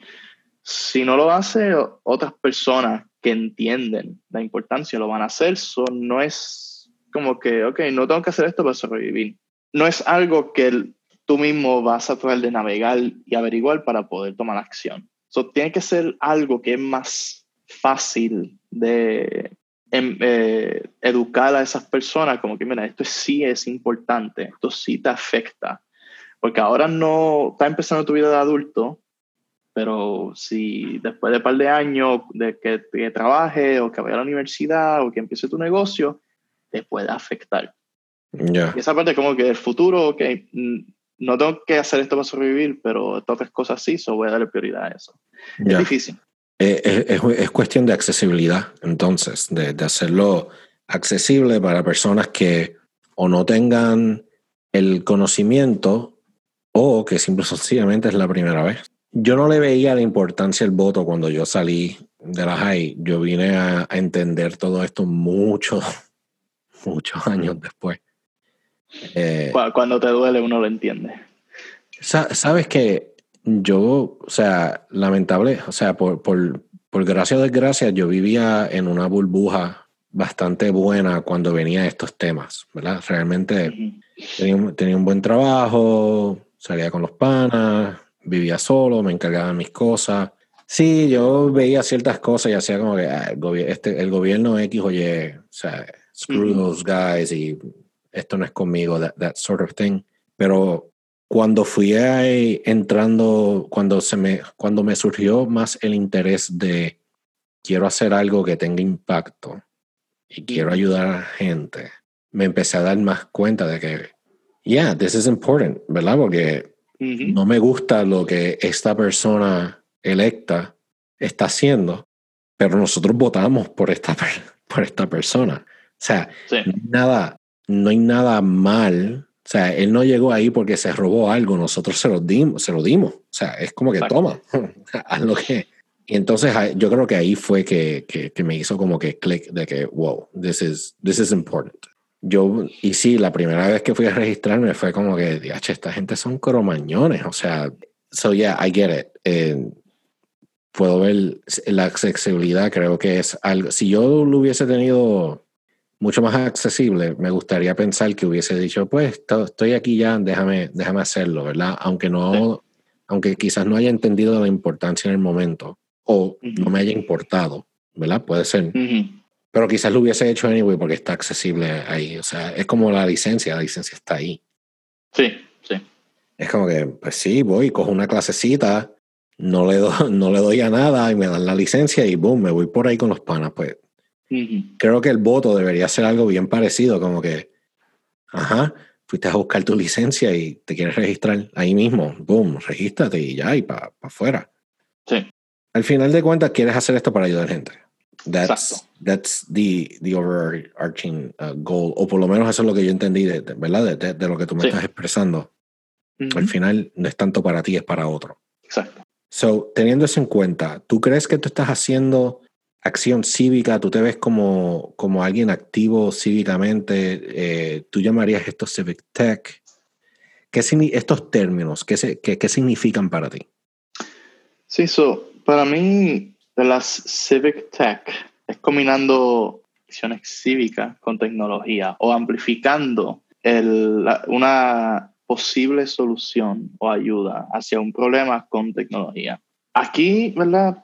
si no lo hace otras personas que entienden la importancia, lo van a hacer. So, no es como que, ok, no tengo que hacer esto para sobrevivir no es algo que tú mismo vas a tratar de navegar y averiguar para poder tomar acción. So, tiene que ser algo que es más fácil de em, eh, educar a esas personas, como que, mira, esto sí es importante, esto sí te afecta, porque ahora no está empezando tu vida de adulto, pero si después de un par de años de que, que trabaje o que vaya a la universidad o que empiece tu negocio, te puede afectar. Y esa parte como que el futuro, que no tengo que hacer esto para sobrevivir, pero otras cosas sí, so voy a darle prioridad a eso. Es difícil.
Eh, es, es, cuestión de accesibilidad, entonces, de, de, hacerlo accesible para personas que o no tengan el conocimiento o que simple sencillamente es la primera vez. Yo no le veía la importancia al voto cuando yo salí de la high. Yo vine a, a entender todo esto muchos, muchos años después.
Eh, cuando te duele uno lo entiende.
Sabes que yo, o sea, lamentable, o sea, por, por, por gracia o desgracia, yo vivía en una burbuja bastante buena cuando venía estos temas, ¿verdad? Realmente tenía, tenía, un buen trabajo, salía con los panas, vivía solo, me encargaba de mis cosas. Sí, yo veía ciertas cosas y hacía como que ah, el, este, el gobierno X, oye, o sea, screw those guys y esto no es conmigo, that, sort of thing. Pero cuando fui ahí entrando, cuando, se me, cuando me surgió más el interés de quiero hacer algo que tenga impacto y quiero ayudar a la gente, me empecé a dar más cuenta de que, yeah, this is important, ¿verdad? Porque no me gusta lo que esta persona electa está haciendo, pero nosotros votamos por esta, por esta persona. O sea, nada, no hay nada mal. O sea, él no llegó ahí porque se robó algo, nosotros se lo dimos, se lo dimos. O sea, es como que toma, haz lo que. Y entonces yo creo que ahí fue que, que, me hizo como que click de que, wow, this is, this is important. Yo, y sí, la primera vez que fui a registrarme fue como que, diache, esta gente son cromañones. O sea, so yeah, I get it. Eh, puedo ver la accesibilidad, creo que es algo. Si yo lo hubiese tenido mucho más accesible, me gustaría pensar que hubiese dicho, pues estoy aquí ya, déjame, déjame hacerlo, ¿verdad? Aunque no, aunque quizás no haya entendido la importancia en el momento o no me haya importado, ¿verdad? Puede ser. Pero quizás lo hubiese hecho anyway porque está accesible ahí. O sea, es como la licencia, la licencia está ahí.
Sí, sí.
Es como que, pues sí, voy, cojo una clasecita, no le, do, no le doy a nada y me dan la licencia y boom, me voy por ahí con los panas. Pues creo que el voto debería ser algo bien parecido, como que, ajá, fuiste a buscar tu licencia y te quieres registrar ahí mismo, boom, regístrate y ya, y para afuera.
Sí.
Al final de cuentas, quieres hacer esto para ayudar a gente. That's, that's the, the overarching uh, goal, o por lo menos eso es lo que yo entendí, de, ¿verdad? De, de, lo que tú me estás expresando. Al final no es tanto para ti, es para otro.
Exacto.
So, teniendo eso en cuenta, ¿tú crees que tú estás haciendo acción cívica? ¿Tú te ves como, como alguien activo cívicamente? Eh, ¿Tú llamarías esto civic tech? ¿Qué, estos términos, ¿qué, qué, qué significan para ti?
Sí, so, para mí las civic tech es combinando acciones cívicas con tecnología o amplificando el, una posible solución o ayuda hacia un problema con tecnología. Aquí, ¿verdad?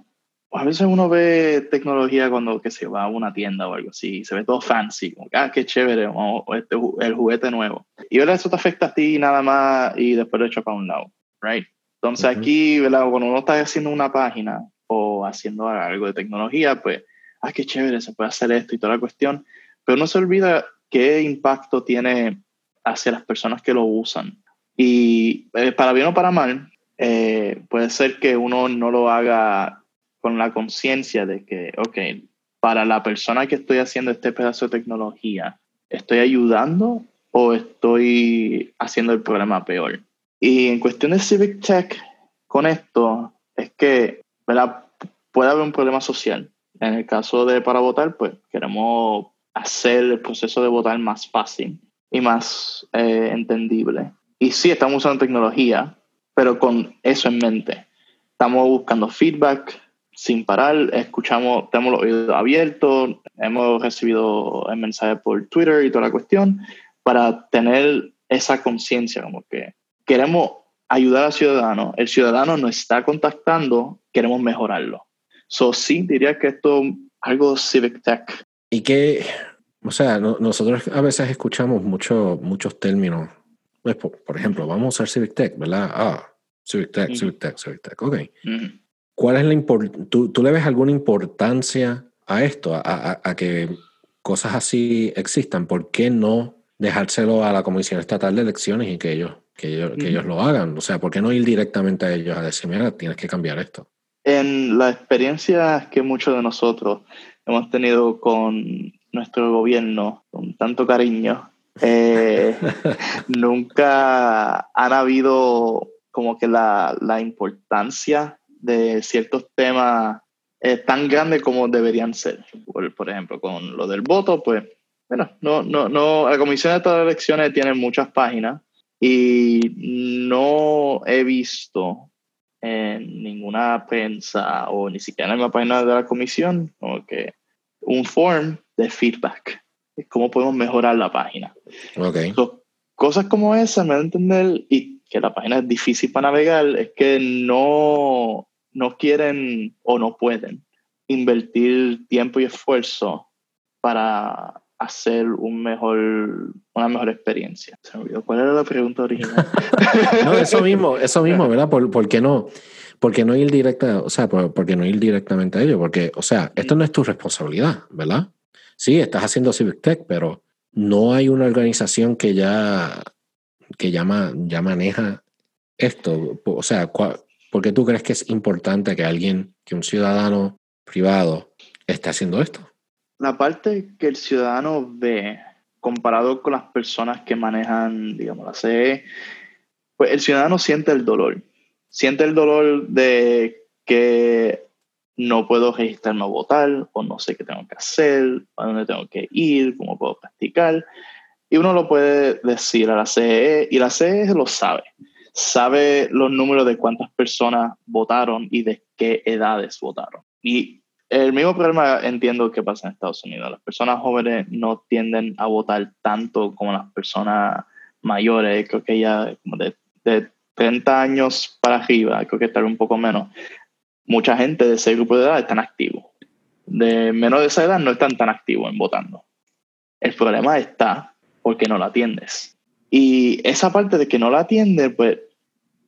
A veces uno ve tecnología cuando que se va a una tienda o algo así, se ve todo fancy, como que, ah, qué chévere, o este, el juguete nuevo. Y ¿verdad? eso te afecta a ti nada más y después lo echa para un lado, right? Entonces aquí, ¿verdad? Cuando uno está haciendo una página o haciendo algo de tecnología, pues, ah, qué chévere, se puede hacer esto y toda la cuestión, pero no se olvida qué impacto tiene hacia las personas que lo usan. Y eh, para bien o para mal, eh, puede ser que uno no lo haga con la conciencia de que, ok, para la persona que estoy haciendo este pedazo de tecnología, ¿estoy ayudando o estoy haciendo el problema peor? Y en cuestión de Civic Tech, con esto, es que puede haber un problema social. En el caso de para votar, pues queremos hacer el proceso de votar más fácil y más eh, entendible. Y sí, estamos usando tecnología, pero con eso en mente. Estamos buscando feedback sin parar, escuchamos, tenemos los oídos abiertos, hemos recibido mensajes por Twitter y toda la cuestión, para tener esa conciencia, como que queremos ayudar al ciudadano, el ciudadano nos está contactando, queremos mejorarlo. So, sí, diría que esto es algo civic tech.
Y que o sea, nosotros a veces escuchamos mucho, muchos términos. Pues, por, ejemplo, vamos a usar Civic Tech, ¿verdad? Ah, Civic Tech, Civic Tech, Civic Tech. Ok. ¿Cuál es la importancia? ¿Tú, le ves alguna importancia a esto, a, que cosas así existan? ¿Por qué no dejárselo a la Comisión Estatal de Elecciones y que ellos, que ellos, que ellos lo hagan? O sea, ¿por qué no ir directamente a ellos a decir, mira, tienes que cambiar esto?
En la experiencia que muchos de nosotros hemos tenido con nuestro gobierno con tanto cariño, eh, nunca han habido como que la, la importancia de ciertos temas eh, tan grandes como deberían ser. Por, por, ejemplo, con lo del voto, pues, bueno, no, no, no, la Comisión de estas elecciones tiene muchas páginas y no he visto en ninguna prensa o ni siquiera en la página de la comisión como que un form de feedback. Cómo podemos mejorar la página.
Okay.
cosas como esas, me da a entender, y que la página es difícil para navegar, es que no, no quieren o no pueden invertir tiempo y esfuerzo para hacer un mejor, una mejor experiencia. ¿Cuál era la pregunta original?
no, eso mismo, eso mismo, ¿verdad? ¿Por, por qué no? porque no ir directa, o sea, porque no ir directamente a ello, porque, o sea, esto no es tu responsabilidad, ¿verdad? Sí, estás haciendo Civic Tech, pero no hay una organización que ya, que ya, ya maneja esto. O sea, ¿por qué tú crees que es importante que alguien, que un ciudadano privado esté haciendo esto?
La parte que el ciudadano ve comparado con las personas que manejan, digamos, la CE, pues el ciudadano siente el dolor siente el dolor de que no puedo registrarme a votar o no sé qué tengo que hacer, a dónde tengo que ir, cómo puedo practicar. Y uno lo puede decir a la CE y la CE lo sabe. Sabe los números de cuántas personas votaron y de qué edades votaron. Y el mismo problema entiendo que pasa en Estados Unidos. Las personas jóvenes no tienden a votar tanto como las personas mayores. Creo que ya de, de 30 años para arriba, creo que estar un poco menos, mucha gente de ese grupo de edad están activos. de menos de esa edad no están tan activos en votando. El problema está porque no la atiendes. Y esa parte de que no la atiendes, pues,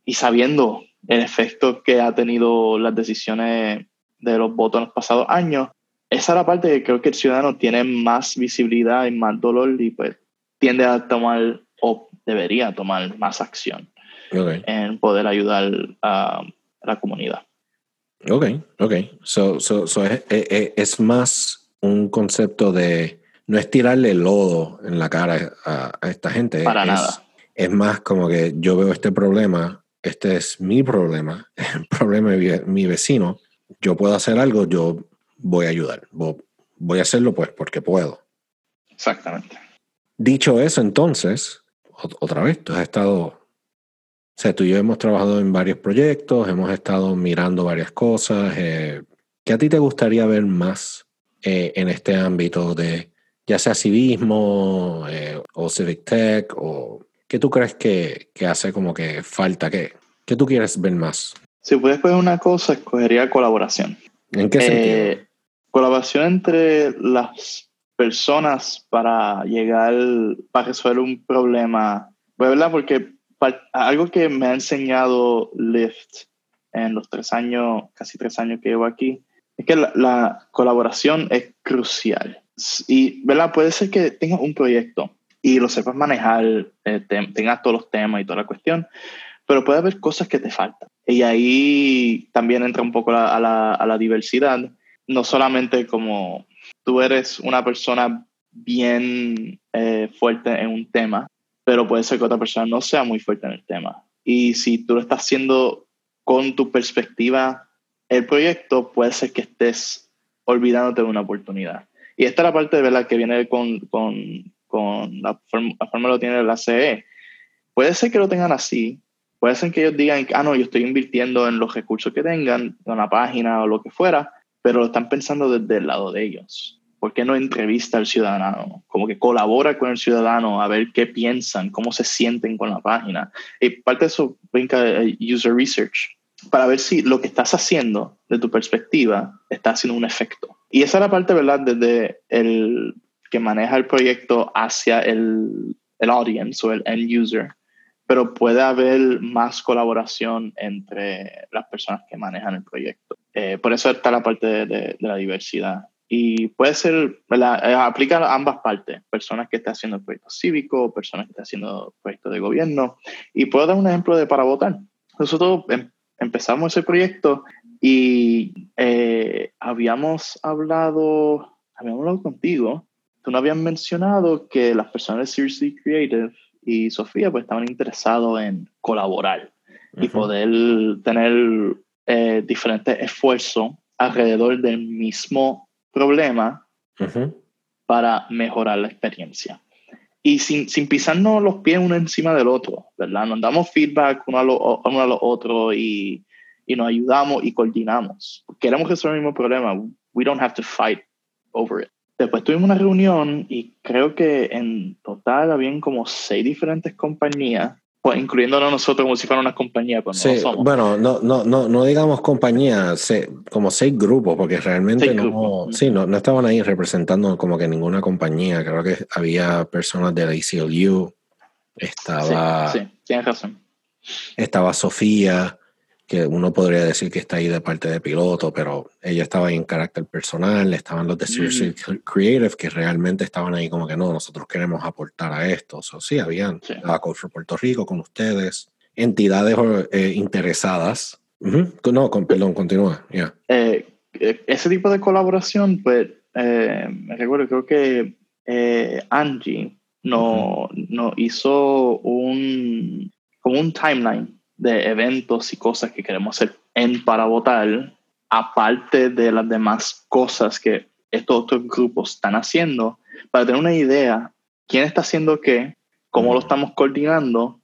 y sabiendo el efecto que ha tenido las decisiones de los votos en los pasados años, esa es la parte que creo que el ciudadano tiene más visibilidad y más dolor y pues tiende a tomar o debería tomar más acción en poder ayudar a la comunidad.
Ok, ok. So, so, so es, es, más un concepto de no es tirarle lodo en la cara a, esta gente.
Para
es,
nada.
Es más como que yo veo este problema, este es mi problema, el problema de mi vecino, yo puedo hacer algo, yo voy a ayudar. Voy a hacerlo pues porque puedo.
Exactamente.
Dicho eso, entonces, otra vez, tú has estado, o sea, tú y yo hemos trabajado en varios proyectos, hemos estado mirando varias cosas. Eh, ¿Qué a ti te gustaría ver más eh, en este ámbito de ya sea civismo eh, o civic tech o qué tú crees que, que hace como que falta? ¿Qué, ¿Qué tú quieres ver más?
Si puedes escoger una cosa, escogería colaboración.
¿En qué sentido?
Colaboración entre las personas para llegar, para resolver un problema. Pues, ¿Verdad? Porque algo que me ha enseñado Lyft en los tres años, casi tres años que llevo aquí, es que la, colaboración es crucial. Y, ¿verdad? Puede ser que tengas un proyecto y lo sepas manejar, eh, tengas todos los temas y toda la cuestión, pero puede haber cosas que te faltan. Y ahí también entra un poco a, la, a la diversidad, no solamente como tú eres una persona bien eh, fuerte en un tema, pero puede ser que otra persona no sea muy fuerte en el tema. Y si tú lo estás haciendo con tu perspectiva, el proyecto puede ser que estés olvidándote de una oportunidad. Y esta es la parte de verdad que viene con, con, con la, forma, la forma lo tiene la CE. Puede ser que lo tengan así, puede ser que ellos digan, ah, no, yo estoy invirtiendo en los recursos que tengan, en la página o lo que fuera, pero lo están pensando desde el lado de ellos. ¿Por qué no entrevista al ciudadano? Como que colabora con el ciudadano a ver qué piensan, cómo se sienten con la página. Y parte de eso brinca user research, para ver si lo que estás haciendo, de tu perspectiva, está haciendo un efecto. Y esa es la parte, ¿verdad?, desde el que maneja el proyecto hacia el, el audience o el end user. Pero puede haber más colaboración entre las personas que manejan el proyecto. Eh, por eso está la parte de, la diversidad. Y puede ser, eh, aplica a ambas partes, personas que están haciendo proyectos cívicos, personas que están haciendo proyectos de gobierno. Y puedo dar un ejemplo de para votar. Nosotros em, empezamos ese proyecto y eh, habíamos hablado, habíamos hablado contigo, tú no habías mencionado que las personas de Seriously Creative y Sofía pues estaban interesados en colaborar y poder tener eh, diferentes esfuerzos alrededor del mismo problema para mejorar la experiencia. Y sin, sin, pisarnos los pies uno encima del otro, ¿verdad? Nos damos feedback uno a, lo, uno a los otros y, y nos ayudamos y coordinamos. Queremos resolver el mismo problema. We don't have to fight over it. Después tuvimos una reunión y creo que en total habían como seis diferentes compañías pues incluyéndonos nosotros como si fuera una compañía, pues
sí, Bueno, no, no, no, no digamos compañía, como seis grupos, porque realmente no, sí, no, no, estaban ahí representando como que ninguna compañía. Creo que había personas de la ICLU, estaba.
Sí, sí tienes razón.
Estaba Sofía, que uno podría decir que está ahí de parte de piloto, pero ella estaba ahí en carácter personal, estaban los de Seriously Creative que realmente estaban ahí como que no, nosotros queremos aportar a esto. O sí, habían la Coach for Puerto Rico con ustedes, entidades eh, interesadas. No, con, perdón, continúa.
Eh, eh, ese tipo de colaboración, pues, me recuerdo, creo que Angie no, no hizo un, como un timeline de eventos y cosas que queremos hacer en para votar, aparte de las demás cosas que estos otros grupos están haciendo, para tener una idea quién está haciendo qué, cómo lo estamos coordinando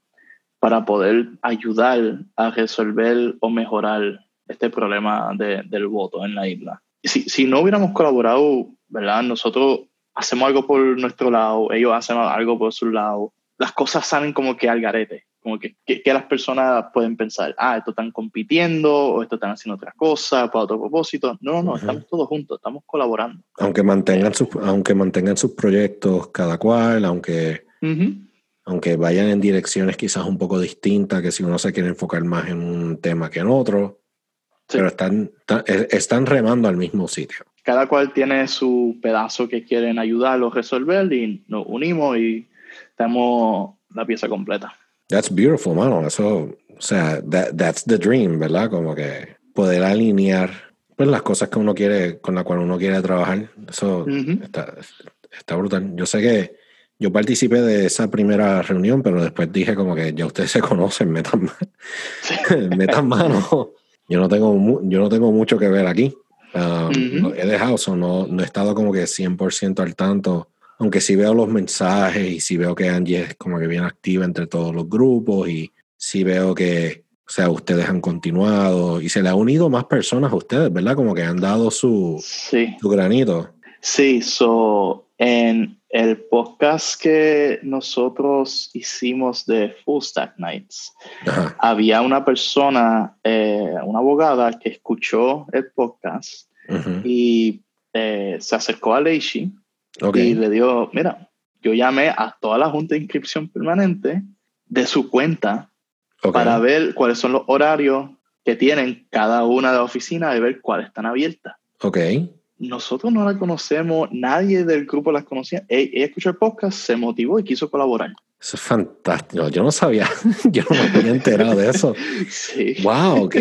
para poder ayudar a resolver o mejorar este problema del voto en la isla. Si, si no hubiéramos colaborado, ¿verdad? Nosotros hacemos algo por nuestro lado, ellos hacen algo por su lado, las cosas salen como que al garete como que, que, las personas pueden pensar, ah, esto están compitiendo o esto están haciendo otra cosa para otro propósito. No, no, no, estamos todos juntos, estamos colaborando.
Aunque mantengan sus, aunque mantengan sus proyectos cada cual, aunque, aunque vayan en direcciones quizás un poco distintas, que si uno se quiere enfocar más en un tema que en otro, pero están, e, están remando al mismo sitio.
Cada cual tiene su pedazo que quieren ayudar o resolver y nos unimos y tenemos la pieza completa.
That's beautiful, mano. Eso, o sea, that, that's the dream, ¿verdad? Como que poder alinear pues, las cosas que uno quiere, con las cuales uno quiere trabajar. Eso está, está brutal. Yo sé que yo participé de esa primera reunión, pero después dije como que ya ustedes se conocen, metan, metan mano. Yo no tengo, yo no tengo mucho que ver aquí. Um, He dejado, no, no he estado como que 100% al tanto aunque sí veo los mensajes y sí veo que Angie es como que bien activa entre todos los grupos y sí veo que, o sea, ustedes han continuado y se le ha unido más personas a ustedes, ¿verdad? Como que han dado su, su granito.
Sí, so, en el podcast que nosotros hicimos de Full Stack Nights, había una persona, eh, una abogada que escuchó el podcast y eh, se acercó a Leishi y le dio, mira, yo llamé a toda la junta de inscripción permanente de su cuenta para ver cuáles son los horarios que tienen cada una de las oficinas y ver cuáles están abiertas.
Ok.
Nosotros no la conocemos, nadie del grupo las conocía. E, ella, escuchó el podcast, se motivó y quiso colaborar.
Eso es fantástico. Yo no sabía, yo no me había enterado de eso.
sí.
Wow, ok.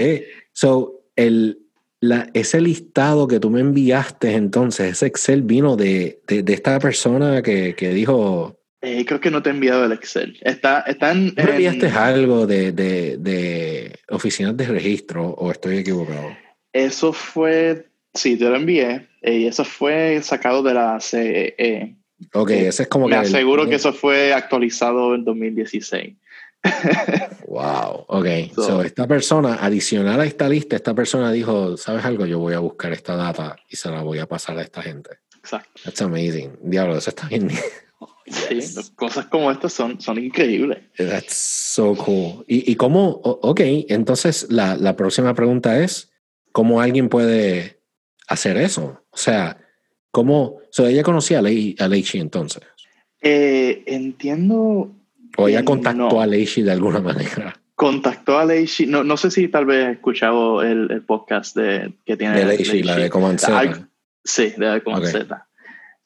So, el, la, ese listado que tú me enviaste entonces, ese Excel vino de, de, esta persona que, que dijo...
Eh, creo que no te he enviado el Excel. Está, están
¿Me enviaste algo de, de, de, oficinas de registro o estoy equivocado?
Eso fue, sí, te lo envié eh, y eso fue sacado de la CEE.
Ok, eh, ese es como
me que... Me aseguro que eso fue actualizado en 2016
wow, ok. So, esta persona, adicional a esta lista, esta persona dijo, ¿sabes algo? Yo voy a buscar esta data y se la voy a pasar a esta gente.
Exacto.
That's amazing. Diablo, eso está bien.
Sí, cosas como estas son, son increíbles.
That's so cool. ¿Y, y cómo? Ok, entonces la, la, próxima pregunta es, ¿cómo alguien puede hacer eso? O sea, ¿cómo? So, ¿Ella conocía a, Leichi entonces?
Eh, entiendo
¿O ella contactó a Leishi de alguna manera?
Contactó a Leishi, no, no sé si tal vez he escuchado el, el podcast de, que tiene
de Leishi, la de Command Z.
sí, de la Command Z.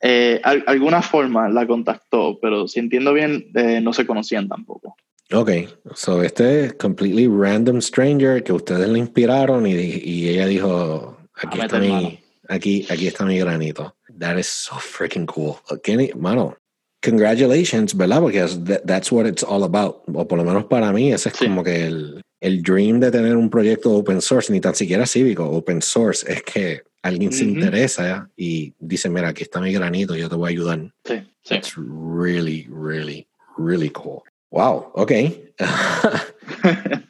Eh, alguna forma la contactó, pero si entiendo bien, eh, no se conocían tampoco.
Ok, so este es completely random stranger que ustedes le inspiraron y, y ella dijo, aquí está, mi, aquí, aquí está mi granito. That is so freaking cool. Okay, mano, congratulations, ¿verdad? Porque that's what it's all about. O por lo menos para mí, ese es como que el, el, dream de tener un proyecto open source, ni tan siquiera cívico, open source, es que alguien se interesa y dice, mira, aquí está mi granito, yo te voy a ayudar.
Sí, sí.
It's really, really, really cool. Wow, ok.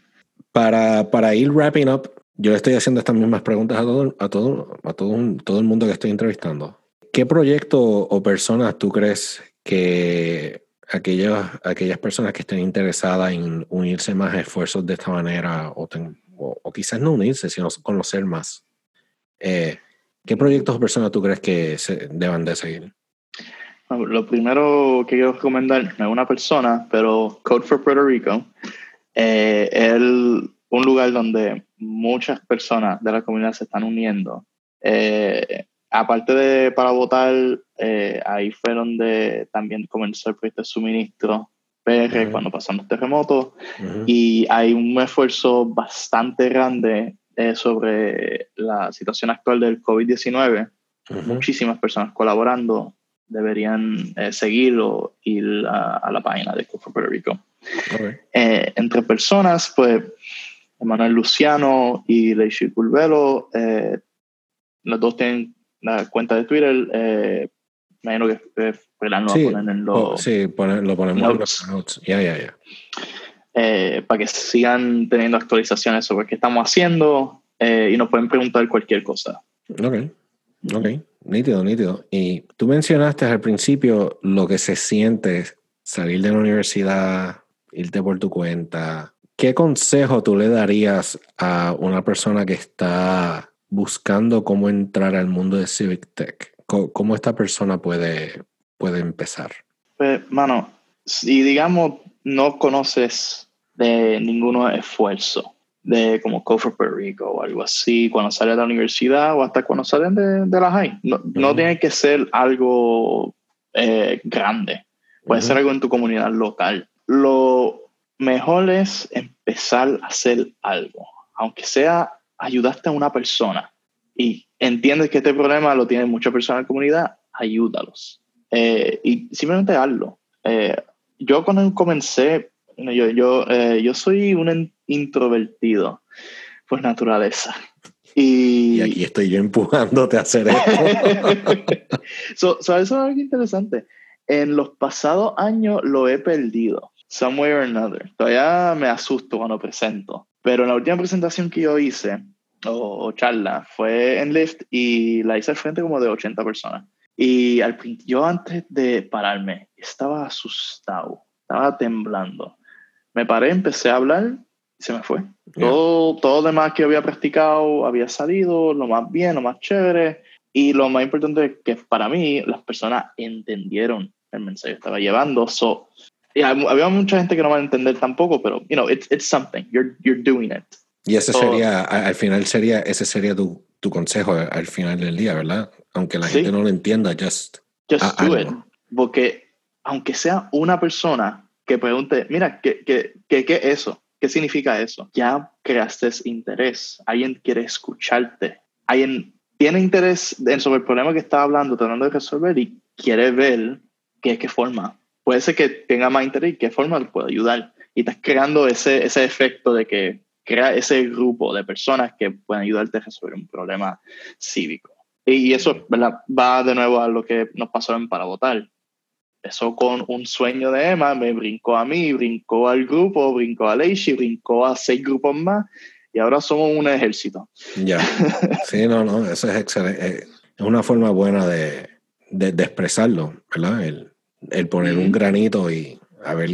para, para ir wrapping up, yo le estoy haciendo estas mismas preguntas a todo, a todo, a todo, todo el mundo que estoy entrevistando. ¿Qué proyecto o personas tú crees que aquellos, aquellas personas que estén interesadas en unirse más a esfuerzos de esta manera, o, o, quizás no unirse, sino conocer más, eh, ¿qué proyectos o personas tú crees que se deban de seguir?
Lo primero que quiero recomendar no es una persona, pero Code for Puerto Rico eh, es un lugar donde muchas personas de la comunidad se están uniendo. Eh, aparte de para votar, eh, ahí fue donde también comenzó el proyecto de suministro PR cuando pasaron los terremotos. Y hay un esfuerzo bastante grande eh, sobre la situación actual del COVID-19. Muchísimas personas colaborando. Deberían eh, seguirlo ir a, la página de for Puerto Rico. entre personas, pues, Emanuel Luciano y Leishi Curvelo, los dos tienen la cuenta de Twitter, eh, me imagino que pues, la
sí, ponen en los. Oh, sí, lo ponemos en los notes. Ya, ya, ya.
Eh, para que sigan teniendo actualizaciones sobre qué estamos haciendo eh, y nos pueden preguntar cualquier cosa.
Ok, ok, nítido, nítido. Y tú mencionaste al principio lo que se siente salir de la universidad irte por tu cuenta. ¿Qué consejo tú le darías a una persona que está buscando cómo entrar al mundo de Civic Tech? ¿Cómo, esta persona puede, puede empezar?
Pues, mano, si digamos no conoces de ningún esfuerzo de como Code for Puerto Rico o algo así, cuando sales de la universidad o hasta cuando salen de, de la high. No, tiene que ser algo eh, grande, puede ser algo en tu comunidad local. Lo mejor es empezar a hacer algo, aunque sea ayudaste a una persona y entiendes que este problema lo tienen muchas personas en la comunidad, ayúdalos. Eh, y simplemente hazlo. Eh, yo cuando comencé, yo, yo, eh, yo soy un introvertido por naturaleza. Y,
y, aquí estoy yo empujándote a hacer esto.
so, eso es algo interesante. En los pasados años lo he perdido, somewhere or another. Todavía me asusto cuando presento. Pero la última presentación que yo hice, o, charla, fue en Lyft y la hice al frente como de 80 personas. Y al, yo antes de pararme estaba asustado, estaba temblando. Me paré, empecé a hablar y se me fue. Todo, todo lo demás que había practicado había salido, lo más bien, lo más chévere. Y lo más importante es que para mí las personas entendieron el mensaje que estaba llevando. So, había mucha gente que no va a entender tampoco, pero, you know, it's, it's something. You're, you're doing it.
Y ese sería, al final sería, ese sería tu, tu consejo al final del día, ¿verdad? Aunque la gente no lo entienda, just,
just do it. Porque aunque sea una persona que pregunte, mira, ¿qué, qué, qué, qué es eso? ¿Qué significa eso? Ya creaste interés. Alguien quiere escucharte. Alguien tiene interés en sobre el problema que está hablando, tratando de resolver y quiere ver qué, qué forma. Puede ser que tenga más interés y qué forma le puede ayudar. Y estás creando ese, ese efecto de que crea ese grupo de personas que pueden ayudarte a resolver un problema cívico. Y eso va de nuevo a lo que nos pasó en Para Votar. Eso con un sueño de Emma, me brincó a mí, brincó al grupo, brincó a Leishi, brincó a seis grupos más y ahora somos un ejército.
Ya, sí, no, no, eso es excelente. Es una forma buena de, de, expresarlo, ¿verdad? El, el poner un granito y a ver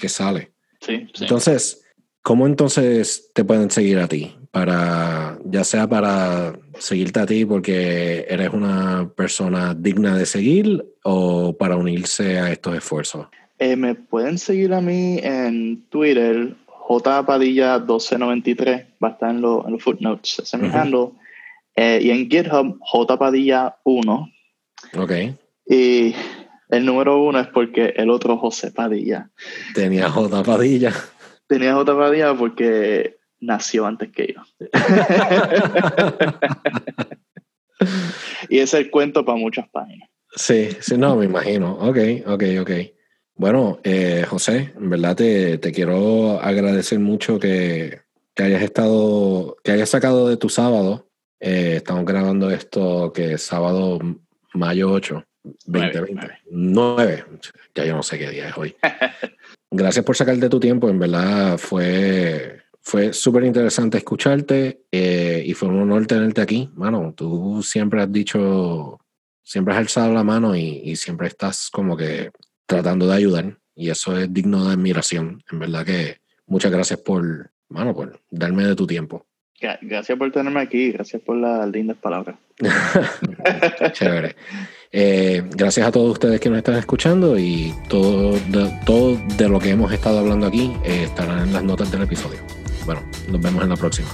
qué sale.
Sí, sí.
Entonces, ¿Cómo entonces te pueden seguir a ti? Para, ya sea para seguirte a ti porque eres una persona digna de seguir o para unirse a estos esfuerzos.
Eh, me pueden seguir a mí en Twitter, jpadilla1293, va a estar en, los footnotes, ese mi handle. Eh, y en GitHub, jpadilla1.
Ok.
Y el número uno es porque el otro José Padilla.
Tenía J Padilla.
Tenía otra Padilla porque nació antes que yo. y es el cuento para muchas páginas.
Sí, sí, no, me imagino. Ok, ok, ok. Bueno, eh, José, en verdad te, te, quiero agradecer mucho que, que, hayas estado, que hayas sacado de tu sábado. Eh, estamos grabando esto que es sábado, mayo 8, 2020. 9, ya yo no sé qué día es hoy. Gracias por sacarte tu tiempo, en verdad fue, fue súper interesante escucharte eh, y fue un honor tenerte aquí. Mano, tú siempre has dicho, siempre has alzado la mano y, siempre estás como que tratando de ayudar y eso es digno de admiración. En verdad que muchas gracias por, mano, por darme de tu tiempo.
Gracias por tenerme aquí, gracias por las lindas palabras.
Chévere. Eh, gracias a todos ustedes que nos están escuchando y todo de, todo de lo que hemos estado hablando aquí eh, estará en las notas del episodio. Bueno, nos vemos en la próxima.